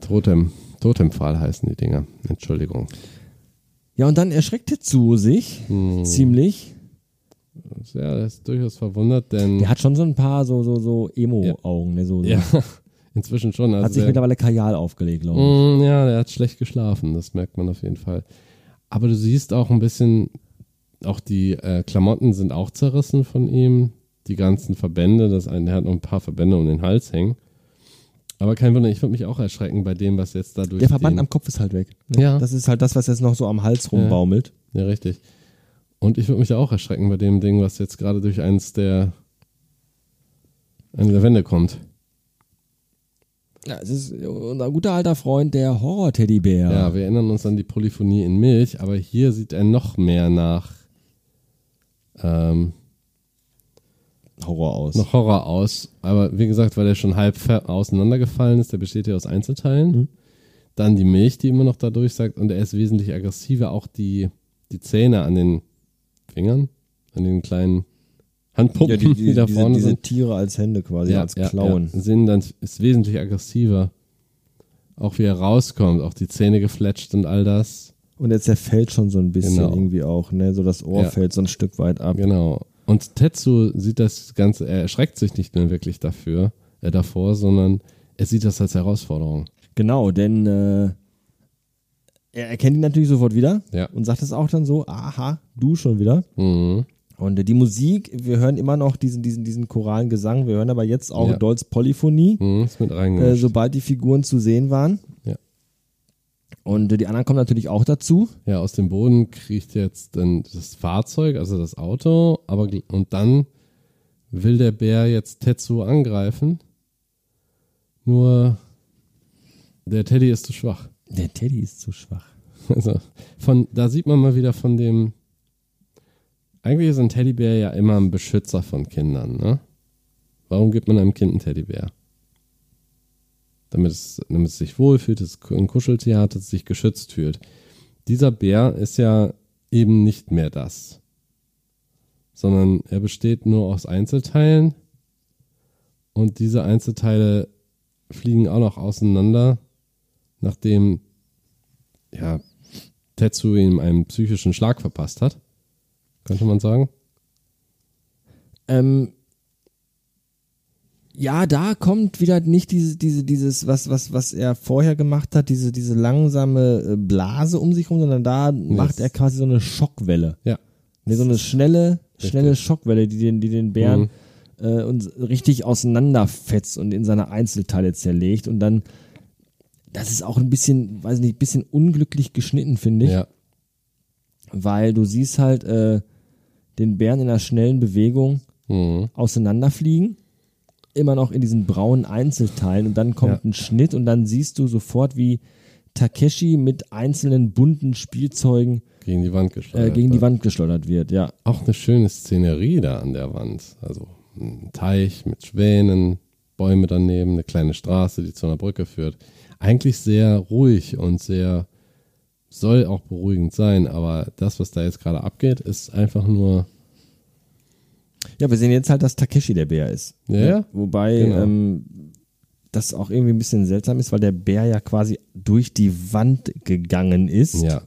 Totem, Totempfahl heißen die Dinger. Entschuldigung. Ja, und dann erschreckt er zu sich Hm. ziemlich. Ja, er ist durchaus verwundert, denn Der hat schon so ein paar so, so, so Emo-Augen. Ne? So, so. ja, inzwischen schon. Also Hat sich der- mittlerweile Kajal aufgelegt, glaube ich. Mm, Ja, der hat schlecht geschlafen, das merkt man auf jeden Fall. Aber du siehst auch ein bisschen, auch die äh, Klamotten sind auch zerrissen von ihm. Die ganzen Verbände, das eine, der hat noch ein paar Verbände um den Hals hängen. Aber kein Wunder, ich würde mich auch erschrecken bei dem, was jetzt da durch Der Verband den, am Kopf ist halt weg. Ne? Ja. Das ist halt das, was jetzt noch so am Hals rumbaumelt. Ja, richtig. Und ich würde mich auch erschrecken bei dem Ding, was jetzt gerade durch eins der, eine der Wände kommt. Ja, es ist unser guter alter Freund, der Horror-Teddybär. Ja, wir erinnern uns an die Polyphonie in Milch, aber hier sieht er noch mehr nach ähm, Horror aus. noch Horror aus. Aber wie gesagt, weil er schon halb auseinandergefallen ist, der besteht ja aus Einzelteilen. Mhm. Dann die Milch, die immer noch da durchsagt und er ist wesentlich aggressiver. Auch die, die Zähne an den Fingern, an den kleinen Handpuppen, Ja, die, die, die da diese, vorne diese sind. Tiere als Hände quasi, als Klauen. Ja, sind dann ist wesentlich aggressiver. Auch wie er rauskommt, auch die Zähne gefletscht und all das. Und er zerfällt schon so ein bisschen Genau. irgendwie auch, ne? So das Ohr Ja. fällt so ein Stück weit ab. Genau. Und Tetsu sieht das Ganze, er erschreckt sich nicht nur wirklich dafür, äh, davor, sondern er sieht das als Herausforderung. Genau, denn äh, er erkennt ihn natürlich sofort wieder Ja. und sagt es auch dann so, aha, du schon wieder. Mhm. Und äh, die Musik, wir hören immer noch diesen, diesen, diesen choralen Gesang, wir hören aber jetzt auch Ja. Dolls Polyphonie, Mhm, ist mit äh, sobald die Figuren zu sehen waren. Ja. Und äh, die anderen kommen natürlich auch dazu. Ja, aus dem Boden kriecht jetzt dann das Fahrzeug, also das Auto, aber und dann will der Bär jetzt Tetsu angreifen. Nur der Teddy ist zu schwach. Der Teddy ist zu schwach. Also von da sieht man mal wieder von dem eigentlich ist ein Teddybär ja immer ein Beschützer von Kindern, ne? Warum gibt man einem Kind einen Teddybär? Damit es, damit es sich wohlfühlt, es ein Kuscheltier hat, es sich geschützt fühlt. Dieser Bär ist ja eben nicht mehr das. Sondern er besteht nur aus Einzelteilen und diese Einzelteile fliegen auch noch auseinander, nachdem ja, Tetsu ihm einen psychischen Schlag verpasst hat. Könnte man sagen. Ähm, ja, da kommt wieder nicht diese, diese, dieses, was, was, was er vorher gemacht hat, diese, diese langsame äh, Blase um sich rum, sondern da macht er quasi so eine Schockwelle. Ja. Nee, so eine schnelle, schnelle Schockwelle, die den, die den Bären Mhm. äh, und richtig auseinanderfetzt und in seine Einzelteile zerlegt und dann, das ist auch ein bisschen, weiß nicht, ein bisschen unglücklich geschnitten, finde ich, Ja. weil du siehst halt äh, den Bären in einer schnellen Bewegung Mhm. auseinanderfliegen, immer noch in diesen braunen Einzelteilen und dann kommt Ja. ein Schnitt und dann siehst du sofort, wie Takeshi mit einzelnen bunten Spielzeugen Gegen die Wand äh, geschleudert. gegen die wird. Wand geschleudert wird, ja. Auch eine schöne Szenerie da an der Wand. Also ein Teich mit Schwänen, Bäume daneben, eine kleine Straße, die zu einer Brücke führt. Eigentlich sehr ruhig und sehr soll auch beruhigend sein, aber das, was da jetzt gerade abgeht, ist einfach nur Ja, wir sehen jetzt halt, dass Takeshi der Bär ist. Ja, Ne? ja. Wobei Genau. ähm, das auch irgendwie ein bisschen seltsam ist, weil der Bär ja quasi durch die Wand gegangen ist ja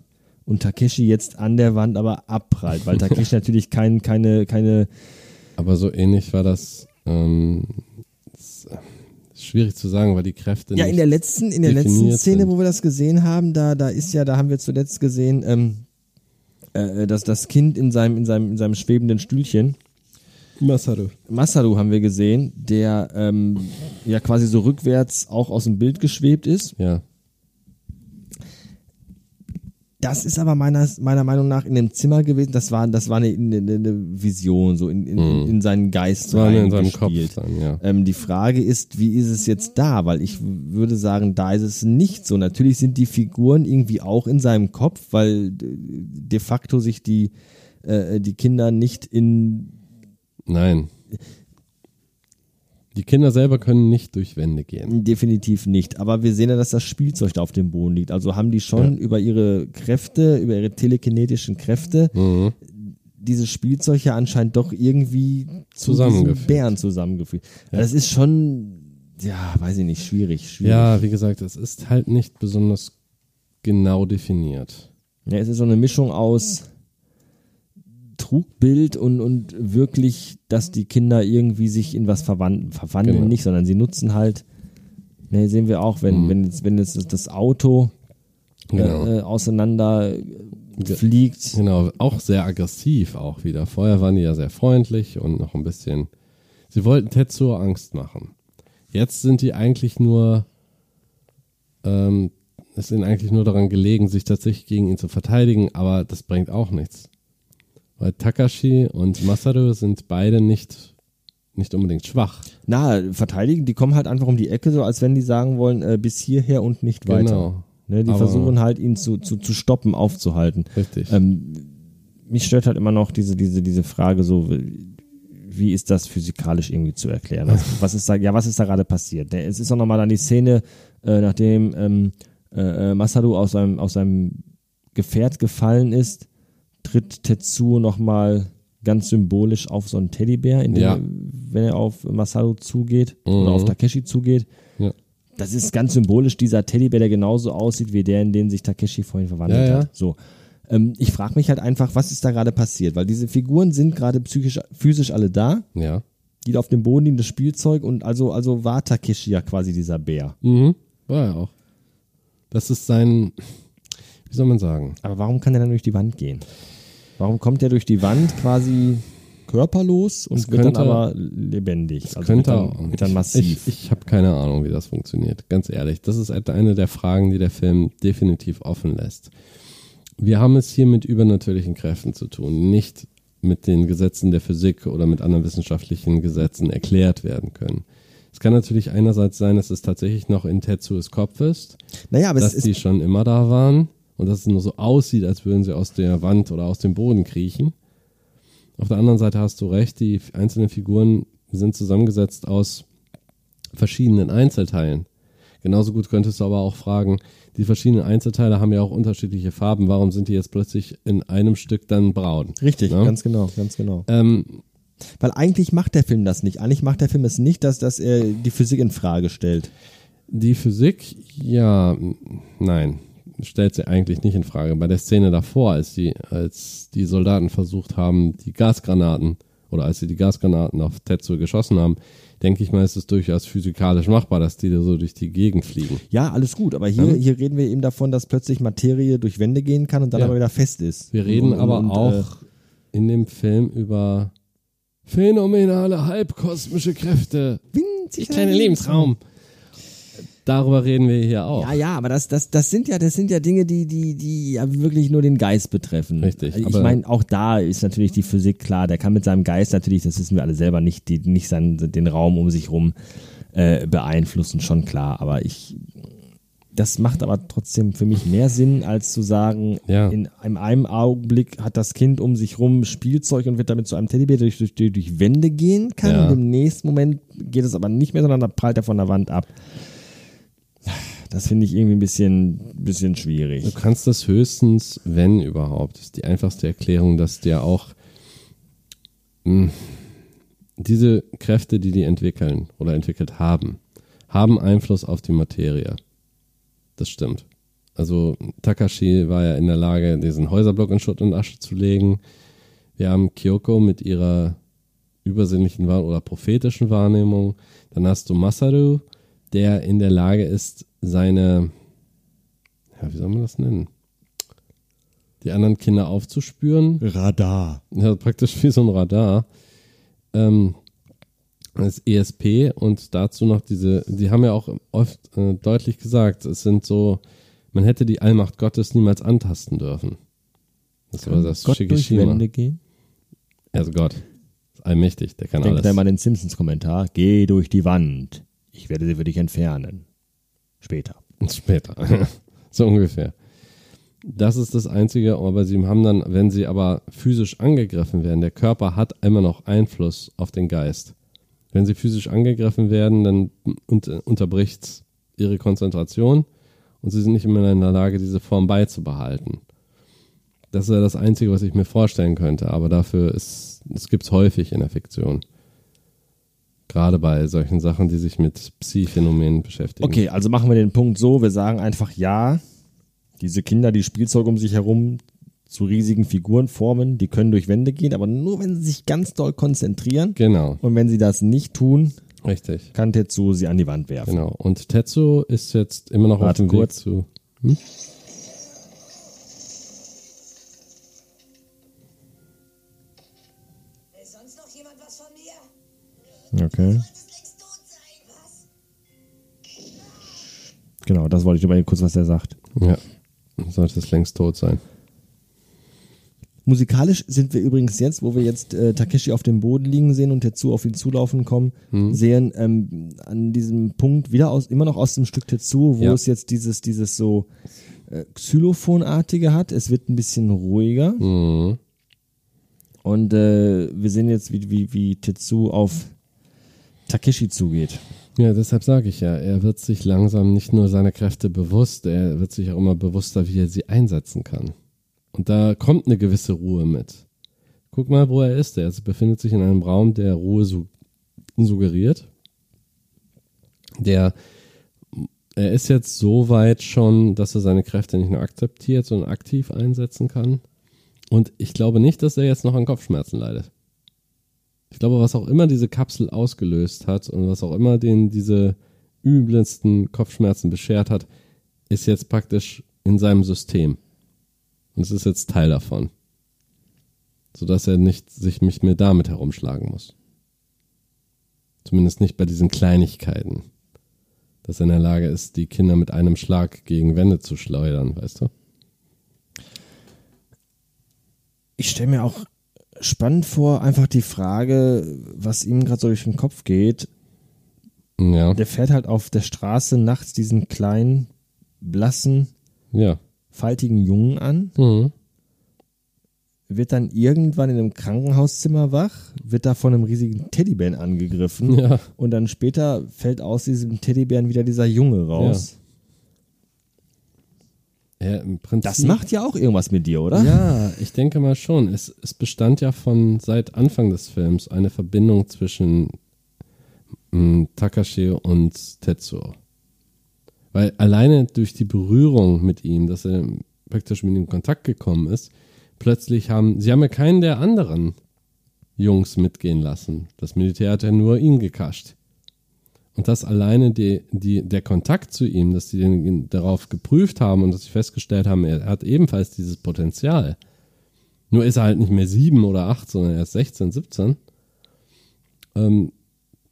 und Takeshi jetzt an der Wand aber abprallt, weil Takeshi natürlich kein, keine, keine Aber so ähnlich war das. Ähm, äh, schwierig zu sagen, weil die Kräfte. Ja, in der letzten, in der letzten Szene, sind. wo wir das gesehen haben, da, da ist ja, da haben wir zuletzt gesehen, ähm, äh, dass das Kind in seinem, in seinem, in seinem schwebenden Stühlchen, Masaru. Masaru haben wir gesehen, der ähm, ja quasi so rückwärts auch aus dem Bild geschwebt ist. Ja. Das ist aber meiner, meiner Meinung nach in dem Zimmer gewesen. Das war, das war eine, eine, eine Vision, so in, in, in seinen Geist war nur in seinem Kopf dann, ja. Ähm, die Frage ist, wie ist es jetzt da? Weil ich würde sagen, da ist es nicht so. Natürlich sind die Figuren irgendwie auch in seinem Kopf, weil de facto sich die, äh, die Kinder nicht in, Nein. Die Kinder selber können nicht durch Wände gehen. definitiv nicht. Aber wir sehen ja, dass das Spielzeug da auf dem Boden liegt. Also haben die schon über ihre Kräfte, über ihre telekinetischen Kräfte, Mhm. dieses Spielzeug ja anscheinend doch irgendwie zu Zusammengefügt. Bären zusammengefügt. Das ist schon, ja, weiß ich nicht, schwierig, schwierig. Ja, wie gesagt, es ist halt nicht besonders genau definiert. Ja, es ist so eine Mischung aus Trugbild und, und wirklich, dass die Kinder irgendwie sich in was verwandeln. Verwandeln Genau. nicht, sondern sie nutzen halt, ne, sehen wir auch, wenn, wenn, jetzt, wenn jetzt das Auto Genau. äh, äh, auseinander äh, fliegt. Genau, auch sehr aggressiv auch wieder. Vorher waren die ja sehr freundlich und noch ein bisschen. Sie wollten Tetsuo Angst machen. Jetzt sind die eigentlich nur, ähm, es sind eigentlich nur daran gelegen, sich tatsächlich gegen ihn zu verteidigen, aber das bringt auch nichts. Weil Takashi und Masaru sind beide nicht, nicht unbedingt schwach. Na, verteidigen, die kommen halt einfach um die Ecke, so als wenn die sagen wollen, äh, bis hierher und nicht weiter. Genau. Ne, die Aber- versuchen halt, ihn zu, zu, zu stoppen, aufzuhalten. Richtig. Ähm, mich stört halt immer noch diese, diese, diese Frage so, wie ist das physikalisch irgendwie zu erklären? Also, was ist da, ja, was ist da gerade passiert? Es ist auch nochmal dann die Szene, äh, nachdem ähm, äh, äh, Masaru aus seinem, aus seinem Gefährt gefallen ist, tritt Tetsuo nochmal ganz symbolisch auf so einen Teddybär, in dem, Ja. wenn er auf Masaru zugeht Mhm. oder auf Takeshi zugeht. Ja. Das ist ganz symbolisch dieser Teddybär, der genauso aussieht wie der, in den sich Takeshi vorhin verwandelt Ja, hat. So. Ähm, ich frage mich halt einfach, was ist da gerade passiert? Weil diese Figuren sind gerade psychisch, physisch alle da, Ja. die auf dem Boden liegen, das Spielzeug und also, also war Takeshi ja quasi dieser Bär. Mhm. War er auch. Das ist sein, wie soll man sagen? Aber warum kann er dann durch die Wand gehen? Warum kommt er durch die Wand quasi körperlos und Es wird dann könnte- aber lebendig? Also könnte wird dann, wird dann massiv. Ich, ich habe keine Ahnung, wie das funktioniert. Ganz ehrlich, das ist eine der Fragen, die der Film definitiv offen lässt. Wir haben es hier mit übernatürlichen Kräften zu tun, nicht mit den Gesetzen der Physik oder mit anderen wissenschaftlichen Gesetzen erklärt werden können. Es kann natürlich einerseits sein, dass es tatsächlich noch in Tetsues Kopf ist, naja, aber dass es die ist, schon immer da waren und dass es nur so aussieht, als würden sie aus der Wand oder aus dem Boden kriechen. Auf der anderen Seite hast du recht, die einzelnen Figuren sind zusammengesetzt aus verschiedenen Einzelteilen. Genauso gut könntest du aber auch fragen, die verschiedenen Einzelteile haben ja auch unterschiedliche Farben, warum sind die jetzt plötzlich in einem Stück dann braun? richtig, Ja? ganz genau, ganz genau. Ähm, Weil eigentlich macht der Film das nicht. Eigentlich macht der Film es nicht, dass, dass er die Physik in Frage stellt. Die Physik, ja, nein, stellt sie eigentlich nicht in Frage. Bei der Szene davor, als die, als die Soldaten versucht haben, die Gasgranaten oder als sie die Gasgranaten auf Tetsuo geschossen haben, denke ich mal, ist es durchaus physikalisch machbar, dass die da so durch die Gegend fliegen. Ja, alles gut, aber hier, Ja. hier reden wir eben davon, dass plötzlich Materie durch Wände gehen kann und dann Ja. aber wieder fest ist. Wir reden Und- aber und, auch Äh, in dem Film über phänomenale halbkosmische Kräfte. winzig kleine Lebensraum. Darüber reden wir hier auch. Ja, ja, aber das, das, das sind ja, das sind ja Dinge, die, die, die ja wirklich nur den Geist betreffen. Richtig, Ich aber- meine, auch da ist natürlich die Physik klar. Der kann mit seinem Geist natürlich, das wissen wir alle selber nicht, die, nicht seinen, den Raum um sich rum äh, beeinflussen, schon klar. Aber ich, das macht aber trotzdem für mich mehr Sinn, als zu sagen, Ja. in einem, einem Augenblick hat das Kind um sich rum Spielzeug und wird damit zu einem Teddybär, der durch, durch, durch, durch Wände gehen kann. Ja. Und im nächsten Moment geht es aber nicht mehr, sondern da prallt er von der Wand ab. Das finde ich irgendwie ein bisschen, bisschen schwierig. Du kannst das höchstens, wenn überhaupt, ist die einfachste Erklärung, dass dir auch mh, diese Kräfte, die die entwickeln oder entwickelt haben, haben Einfluss auf die Materie. Das stimmt. Also Takashi war ja in der Lage, diesen Häuserblock in Schutt und Asche zu legen. Wir haben Kyoko mit ihrer übersinnlichen Wahr oder prophetischen Wahrnehmung. Dann hast du Masaru, der in der Lage ist, seine, ja, wie soll man das nennen? Die anderen Kinder aufzuspüren. Radar. Ja, praktisch wie so ein Radar. Ähm, das ESP und dazu noch diese, die haben ja auch oft äh, deutlich gesagt, es sind so, man hätte die Allmacht Gottes niemals antasten dürfen. Das war das Gott durch Shikishima. Wände gehen. Also Gott, ist allmächtig, der kann Denk alles. da mal den Simpsons-Kommentar. Geh durch die Wand. Ich werde sie für dich entfernen. Später. Später. so ungefähr. Das ist das Einzige, aber sie haben dann, wenn sie aber physisch angegriffen werden, der Körper hat immer noch Einfluss auf den Geist. Wenn sie physisch angegriffen werden, dann unter, unterbricht ihre Konzentration und sie sind nicht immer in der Lage, diese Form beizubehalten. Das ist ja das Einzige, was ich mir vorstellen könnte, aber dafür ist, es gibt es häufig in der Fiktion. Gerade bei solchen Sachen, die sich mit Psi-Phänomenen beschäftigen. Okay, also machen wir den Punkt so. Wir sagen einfach ja. Diese Kinder, die Spielzeug um sich herum zu riesigen Figuren formen, die können durch Wände gehen, aber nur wenn sie sich ganz doll konzentrieren. Genau, Und wenn sie das nicht tun, richtig. kann Tetsu sie an die Wand werfen. Genau. Und Tetsu ist jetzt immer noch Warte auf dem Weg kurz. zu. Will Okay. Solltest längst tot sein, was? Genau, das wollte ich aber kurz, was er sagt. Ja. Sollte es längst tot sein. Musikalisch sind wir übrigens jetzt, wo wir jetzt äh, Takeshi auf dem Boden liegen sehen und Tetsu auf ihn zulaufen kommen, Mhm. sehen ähm, an diesem Punkt wieder aus, immer noch aus dem Stück Tetsu, wo Ja. es jetzt dieses, dieses so äh, Xylophonartige hat. Es wird ein bisschen ruhiger Mhm. und äh, wir sehen jetzt, wie, wie, wie Tetsu auf Takeshi zugeht. Ja, deshalb sage ich ja, er wird sich langsam nicht nur seiner Kräfte bewusst, er wird sich auch immer bewusster, wie er sie einsetzen kann. Und da kommt eine gewisse Ruhe mit. Guck mal, wo er ist. Er befindet sich in einem Raum, der Ruhe su suggeriert. Der, er ist jetzt so weit schon, dass er seine Kräfte nicht nur akzeptiert, sondern aktiv einsetzen kann. Und ich glaube nicht, dass er jetzt noch an Kopfschmerzen leidet. Ich glaube, was auch immer diese Kapsel ausgelöst hat und was auch immer den diese übelsten Kopfschmerzen beschert hat, ist jetzt praktisch in seinem System. Und es ist jetzt Teil davon. Sodass er nicht sich nicht mehr damit herumschlagen muss. Zumindest nicht bei diesen Kleinigkeiten. Dass er in der Lage ist, die Kinder mit einem Schlag gegen Wände zu schleudern, weißt du? Ich stelle mir auch spannend vor, einfach die Frage, was ihm gerade so durch den Kopf geht. Ja. Der fährt halt auf der Straße nachts diesen kleinen, blassen, Ja. faltigen Jungen an, Mhm. wird dann irgendwann in einem Krankenhauszimmer wach, wird da von einem riesigen Teddybären angegriffen Ja. und dann später fällt aus diesem Teddybären wieder dieser Junge raus. ja im Prinzip, Das macht ja auch irgendwas mit dir, oder? Ja, ich denke mal schon. Es, es bestand ja von seit Anfang des Films eine Verbindung zwischen mh, Takashi und Tetsuo. Weil alleine durch die Berührung mit ihm, dass er praktisch mit ihm in Kontakt gekommen ist, plötzlich haben, sie haben ja keinen der anderen Jungs mitgehen lassen. Das Militär hat ja nur ihn gekascht. Und das alleine die, die, der Kontakt zu ihm, dass sie darauf geprüft haben und dass sie festgestellt haben, er hat ebenfalls dieses Potenzial. Nur ist er halt nicht mehr sieben oder acht, sondern erst 16, 17. Ähm,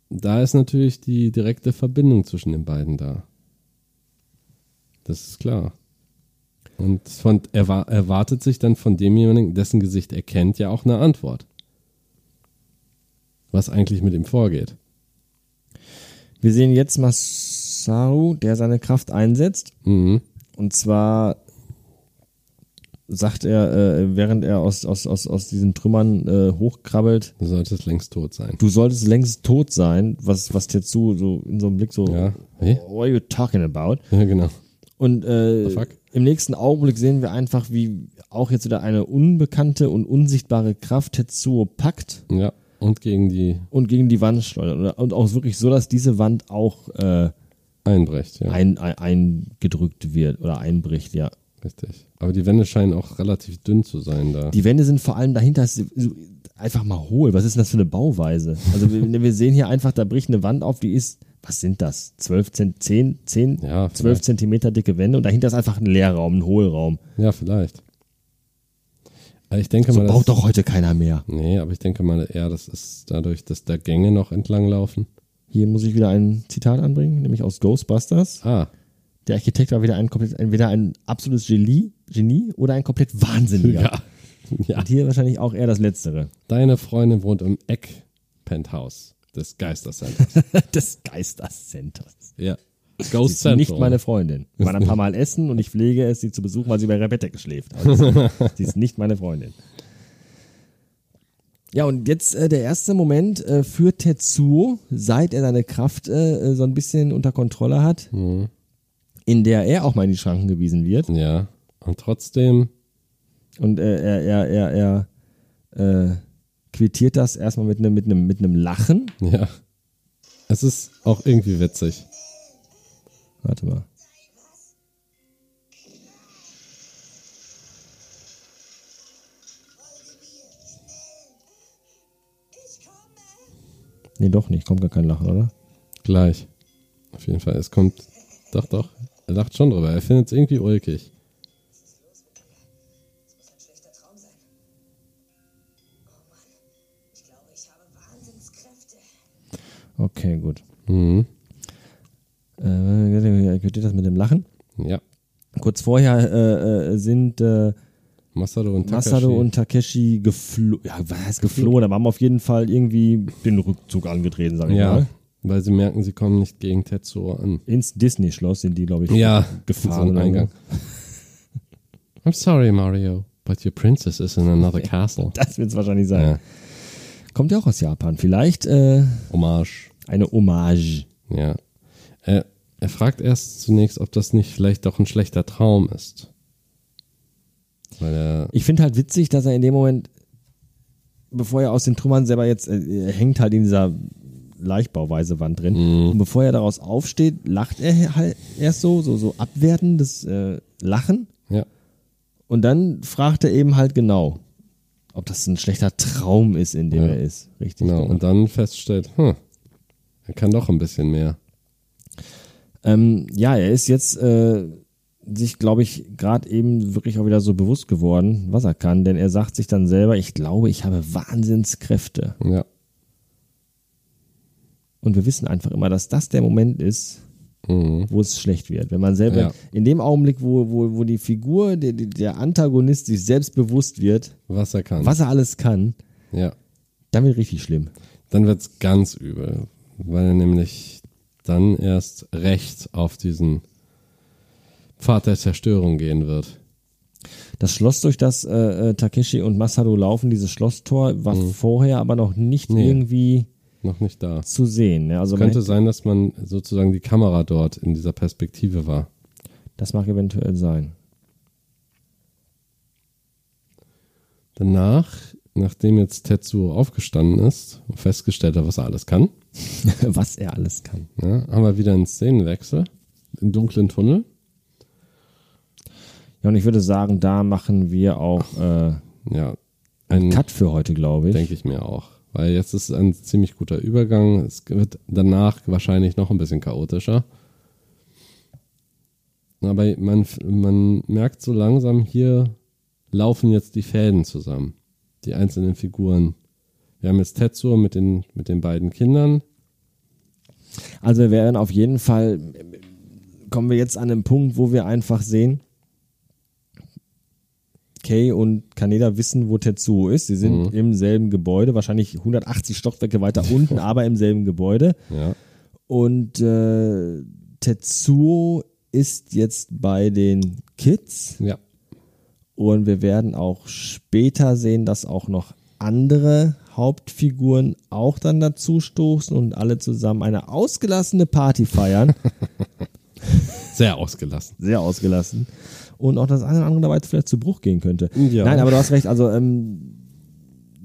da ist natürlich die direkte Verbindung zwischen den beiden da. Das ist klar. Und von, er wa- erwartet sich dann von demjenigen, dessen Gesicht er kennt, ja auch eine Antwort. Was eigentlich mit ihm vorgeht. Wir sehen jetzt Masaru, der seine Kraft einsetzt. Mhm. Und zwar sagt er, äh, während er aus, aus, aus, aus diesen Trümmern äh, hochkrabbelt, Du solltest längst tot sein. du solltest längst tot sein, was, was Tetsu so in so einem Blick so, Ja. Hey? what are you talking about? Ja, genau. Und äh, im nächsten Augenblick sehen wir einfach, wie auch jetzt wieder eine unbekannte und unsichtbare Kraft Tetsuo packt Ja. Und gegen die und gegen die Wand schleudert. Und auch wirklich so, dass diese Wand auch äh, einbricht, ja. ein, ein, eingedrückt wird oder einbricht, ja. Richtig. Aber die Wände scheinen auch relativ dünn zu sein da. Die Wände sind vor allem dahinter einfach mal hohl. Was ist denn das für eine Bauweise? Also wir, wir sehen hier einfach, da bricht eine Wand auf, die ist, was sind das? 12, Zent- 10, 10, Ja, 12 vielleicht. Zentimeter dicke Wände und dahinter ist einfach ein Leerraum, ein Hohlraum. Ja, vielleicht. Aber ich denke So mal, das, doch heute keiner mehr. Nee, aber ich denke mal eher, das ist dadurch, dass da Gänge noch entlang laufen. Hier muss ich wieder ein Zitat anbringen, nämlich aus Ghostbusters. Ah, Der Architekt war wieder ein komplett, entweder ein absolutes Genie, Genie oder ein komplett Wahnsinniger. ja. ja. Und hier wahrscheinlich auch eher das Letztere. Deine Freundin wohnt im Eck-Penthouse des Geistercenters. des Geistercenters. ja. Sie Ghost ist Central. nicht meine Freundin. Wir waren ein paar Mal essen und ich pflege es, sie zu besuchen, weil sie bei ihrer Bettdecke schläft. Also, sie ist nicht meine Freundin. Ja, und jetzt äh, der erste Moment äh, für Tetsuo, seit er seine Kraft äh, äh, so ein bisschen unter Kontrolle hat, in der er auch mal in die Schranken gewiesen wird. Ja. Und trotzdem, Und äh, er, er, er, er äh, quittiert das erstmal mit einem mit mit einem Lachen. ja. Es ist auch irgendwie witzig. Warte mal. Nee, doch nicht. Kommt gar kein Lachen, oder? Gleich. Auf jeden Fall. Es kommt. Doch, doch. Er lacht schon drüber. Er findet es irgendwie ulkig. Okay, gut. Mhm. Äh, quittiert das mit dem Lachen. Ja. Kurz vorher äh, äh, sind äh, Masaru und Takashi. Masaru und Takeshi geflohen. Ja, was geflohen? Aber haben auf jeden Fall irgendwie den Rückzug angetreten, sag ich Ja. mal. Weil sie merken, sie kommen nicht gegen Tetsuo an. Ins Disney-Schloss sind die, glaube ich, Ja. gefahren. so Eingang. I'm sorry, Mario, but your princess is in another castle. Das wird es wahrscheinlich sein. Ja. Kommt ja auch aus Japan. Vielleicht äh, Hommage. eine Hommage. Ja. Er, er fragt erst zunächst, ob das nicht vielleicht doch ein schlechter Traum ist. Weil er, Ich finde halt witzig, dass er in dem Moment bevor er aus den Trümmern selber jetzt, äh, er hängt halt in dieser Leichtbauweise Wand drin. Und bevor er daraus aufsteht, lacht er halt erst so, so, so abwertendes äh, Lachen. Ja. Und dann fragt er eben halt genau, ob das ein schlechter Traum ist, in dem Ja. er ist. Richtig. Genau. Und dann feststellt, hm, er kann doch ein bisschen mehr. Ähm, ja, er ist jetzt äh, sich, glaube ich, gerade eben wirklich auch wieder so bewusst geworden, was er kann, denn er sagt sich dann selber, ich glaube, ich habe Wahnsinnskräfte. Ja. Und wir wissen einfach immer, dass das der Moment ist, Mhm. wo es schlecht wird. Wenn man selber, Ja. in dem Augenblick, wo, wo, wo die Figur, der, der Antagonist sich selbst bewusst wird, Was er kann. was er alles kann, Ja. dann wird richtig schlimm. Dann wird's ganz übel, weil er nämlich dann erst recht auf diesen Pfad der Zerstörung gehen wird. Das Schloss, durch das äh, äh, Takeshi und Masaru laufen, dieses Schlosstor, war vorher aber noch nicht Nee. irgendwie Noch nicht da. zu sehen. Ne? Also Könnte sein, dass man sozusagen die Kamera dort in dieser Perspektive war. Das mag eventuell sein. Danach, nachdem jetzt Tetsuo aufgestanden ist und festgestellt hat, was er alles kann, Was er alles kann. ja, haben wir wieder einen Szenenwechsel im dunklen Tunnel. Ja, und ich würde sagen, da machen wir auch äh, Ja, ein Cut für heute, glaube ich. denke ich mir auch. Weil jetzt ist ein ziemlich guter Übergang. Es wird danach wahrscheinlich noch ein bisschen chaotischer. Aber man, man merkt so langsam, hier laufen jetzt die Fäden zusammen. Die einzelnen Figuren. Wir haben jetzt Tetsuo mit den, mit den beiden Kindern. Also wir werden auf jeden Fall, kommen wir jetzt an den Punkt, wo wir einfach sehen, Kay und Kaneda wissen, wo Tetsuo ist. Sie sind im selben Gebäude, wahrscheinlich 180 Stockwerke weiter unten, aber im selben Gebäude. Ja, Und äh, Tetsuo ist jetzt bei den Kids. ja, Und wir werden auch später sehen, dass auch noch andere Hauptfiguren auch dann dazu stoßen und alle zusammen eine ausgelassene Party feiern. sehr ausgelassen. Sehr ausgelassen. Und auch das eine oder andere dabei vielleicht zu Bruch gehen könnte. Ja. Nein, aber du hast recht. Also, ähm,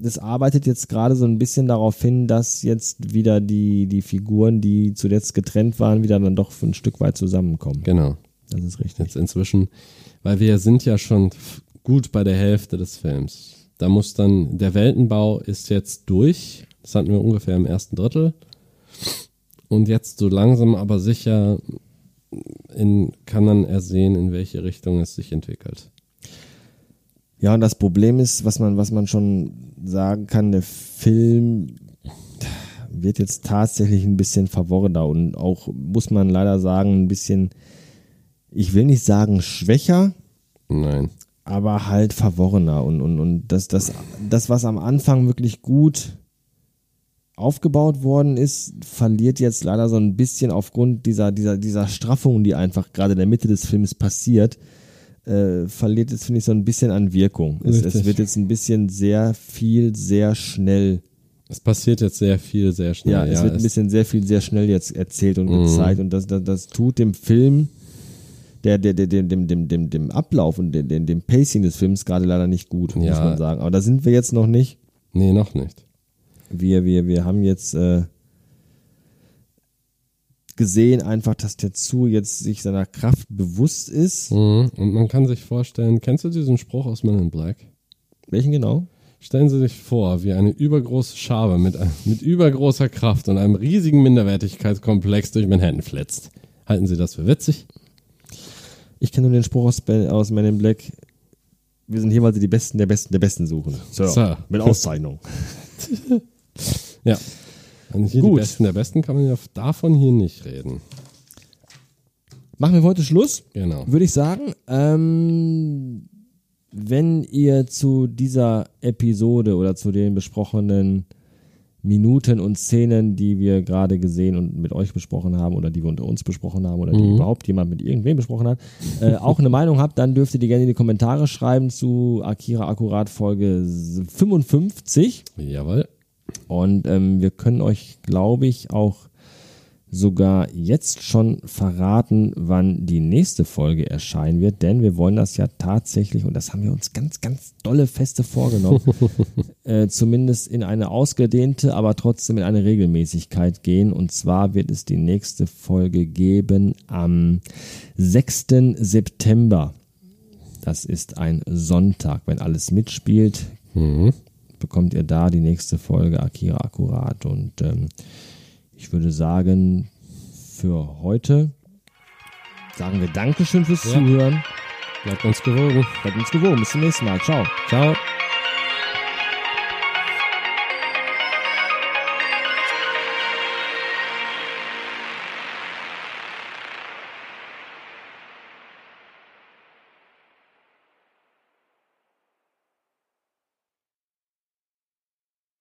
das arbeitet jetzt gerade so ein bisschen darauf hin, dass jetzt wieder die, die Figuren, die zuletzt getrennt waren, wieder dann doch ein Stück weit zusammenkommen. Genau. Das ist richtig. Jetzt inzwischen, weil wir sind ja schon gut bei der Hälfte des Films. Da muss dann, der Weltenbau ist jetzt durch. Das hatten wir ungefähr im ersten Drittel. Und jetzt so langsam aber sicher in, kann man ersehen, in welche Richtung es sich entwickelt. Ja, und das Problem ist, was man, was man schon sagen kann, der Film wird jetzt tatsächlich ein bisschen verworrener und auch, muss man leider sagen, ein bisschen, ich will nicht sagen schwächer, Nein. Aber halt verworrener und, und, und das, das, das, was am Anfang wirklich gut aufgebaut worden ist, verliert jetzt leider so ein bisschen aufgrund dieser, dieser, dieser Straffung, die einfach gerade in der Mitte des Films passiert, äh, verliert jetzt, finde ich, so ein bisschen an Wirkung. Es, es wird jetzt ein bisschen sehr viel, sehr schnell. Es passiert jetzt sehr viel, sehr schnell. Ja, es wird ein bisschen sehr viel, sehr schnell jetzt erzählt und gezeigt und das, das, das tut dem Film, der, der, der, dem, dem, dem, dem, dem Ablauf und dem, dem, Pacing des Films gerade leider nicht gut, muss Ja. man sagen. Aber da sind wir jetzt noch nicht. nee, noch nicht. Wir, wir, wir haben jetzt äh, gesehen einfach, dass der Zu jetzt sich seiner Kraft bewusst ist. Mhm. Und man kann sich vorstellen, kennst du diesen Spruch aus Men in Black? Welchen genau? Stellen Sie sich vor, wie eine übergroße Schabe mit, mit übergroßer Kraft und einem riesigen Minderwertigkeitskomplex durch Manhattan flitzt. Halten Sie das für witzig? Ich kenne nur den Spruch aus, aus Men in Black. Wir sind hier, weil sie die Besten der Besten der Besten suchen. Sir, Sir. Mit Auszeichnung. Ja. Und hier Gut. die Besten der Besten kann man ja davon hier nicht reden. Machen wir heute Schluss. Genau. würde ich sagen. Ähm, wenn ihr zu dieser Episode oder zu den besprochenen Minuten und Szenen, die wir gerade gesehen und mit euch besprochen haben oder die wir unter uns besprochen haben oder die überhaupt jemand mit irgendwem besprochen hat, äh, auch eine Meinung habt, dann dürft ihr die gerne in die Kommentare schreiben zu Akira Akkurat Folge 55. Jawohl. Und ähm, wir können euch, glaube ich, auch sogar jetzt schon verraten, wann die nächste Folge erscheinen wird, denn wir wollen das ja tatsächlich, und das haben wir uns ganz, ganz dolle Feste vorgenommen, äh, zumindest in eine ausgedehnte, aber trotzdem in eine Regelmäßigkeit gehen. Und zwar wird es die nächste Folge geben am 6. September. Das ist ein Sonntag. Wenn alles mitspielt, Mhm. bekommt ihr da die nächste Folge Akira akkurat. Und ähm, ich würde sagen, für heute sagen wir Dankeschön fürs Ja. Zuhören. Bleibt uns gewogen. Bleibt uns gewogen. Bis zum nächsten Mal. Ciao. Ciao.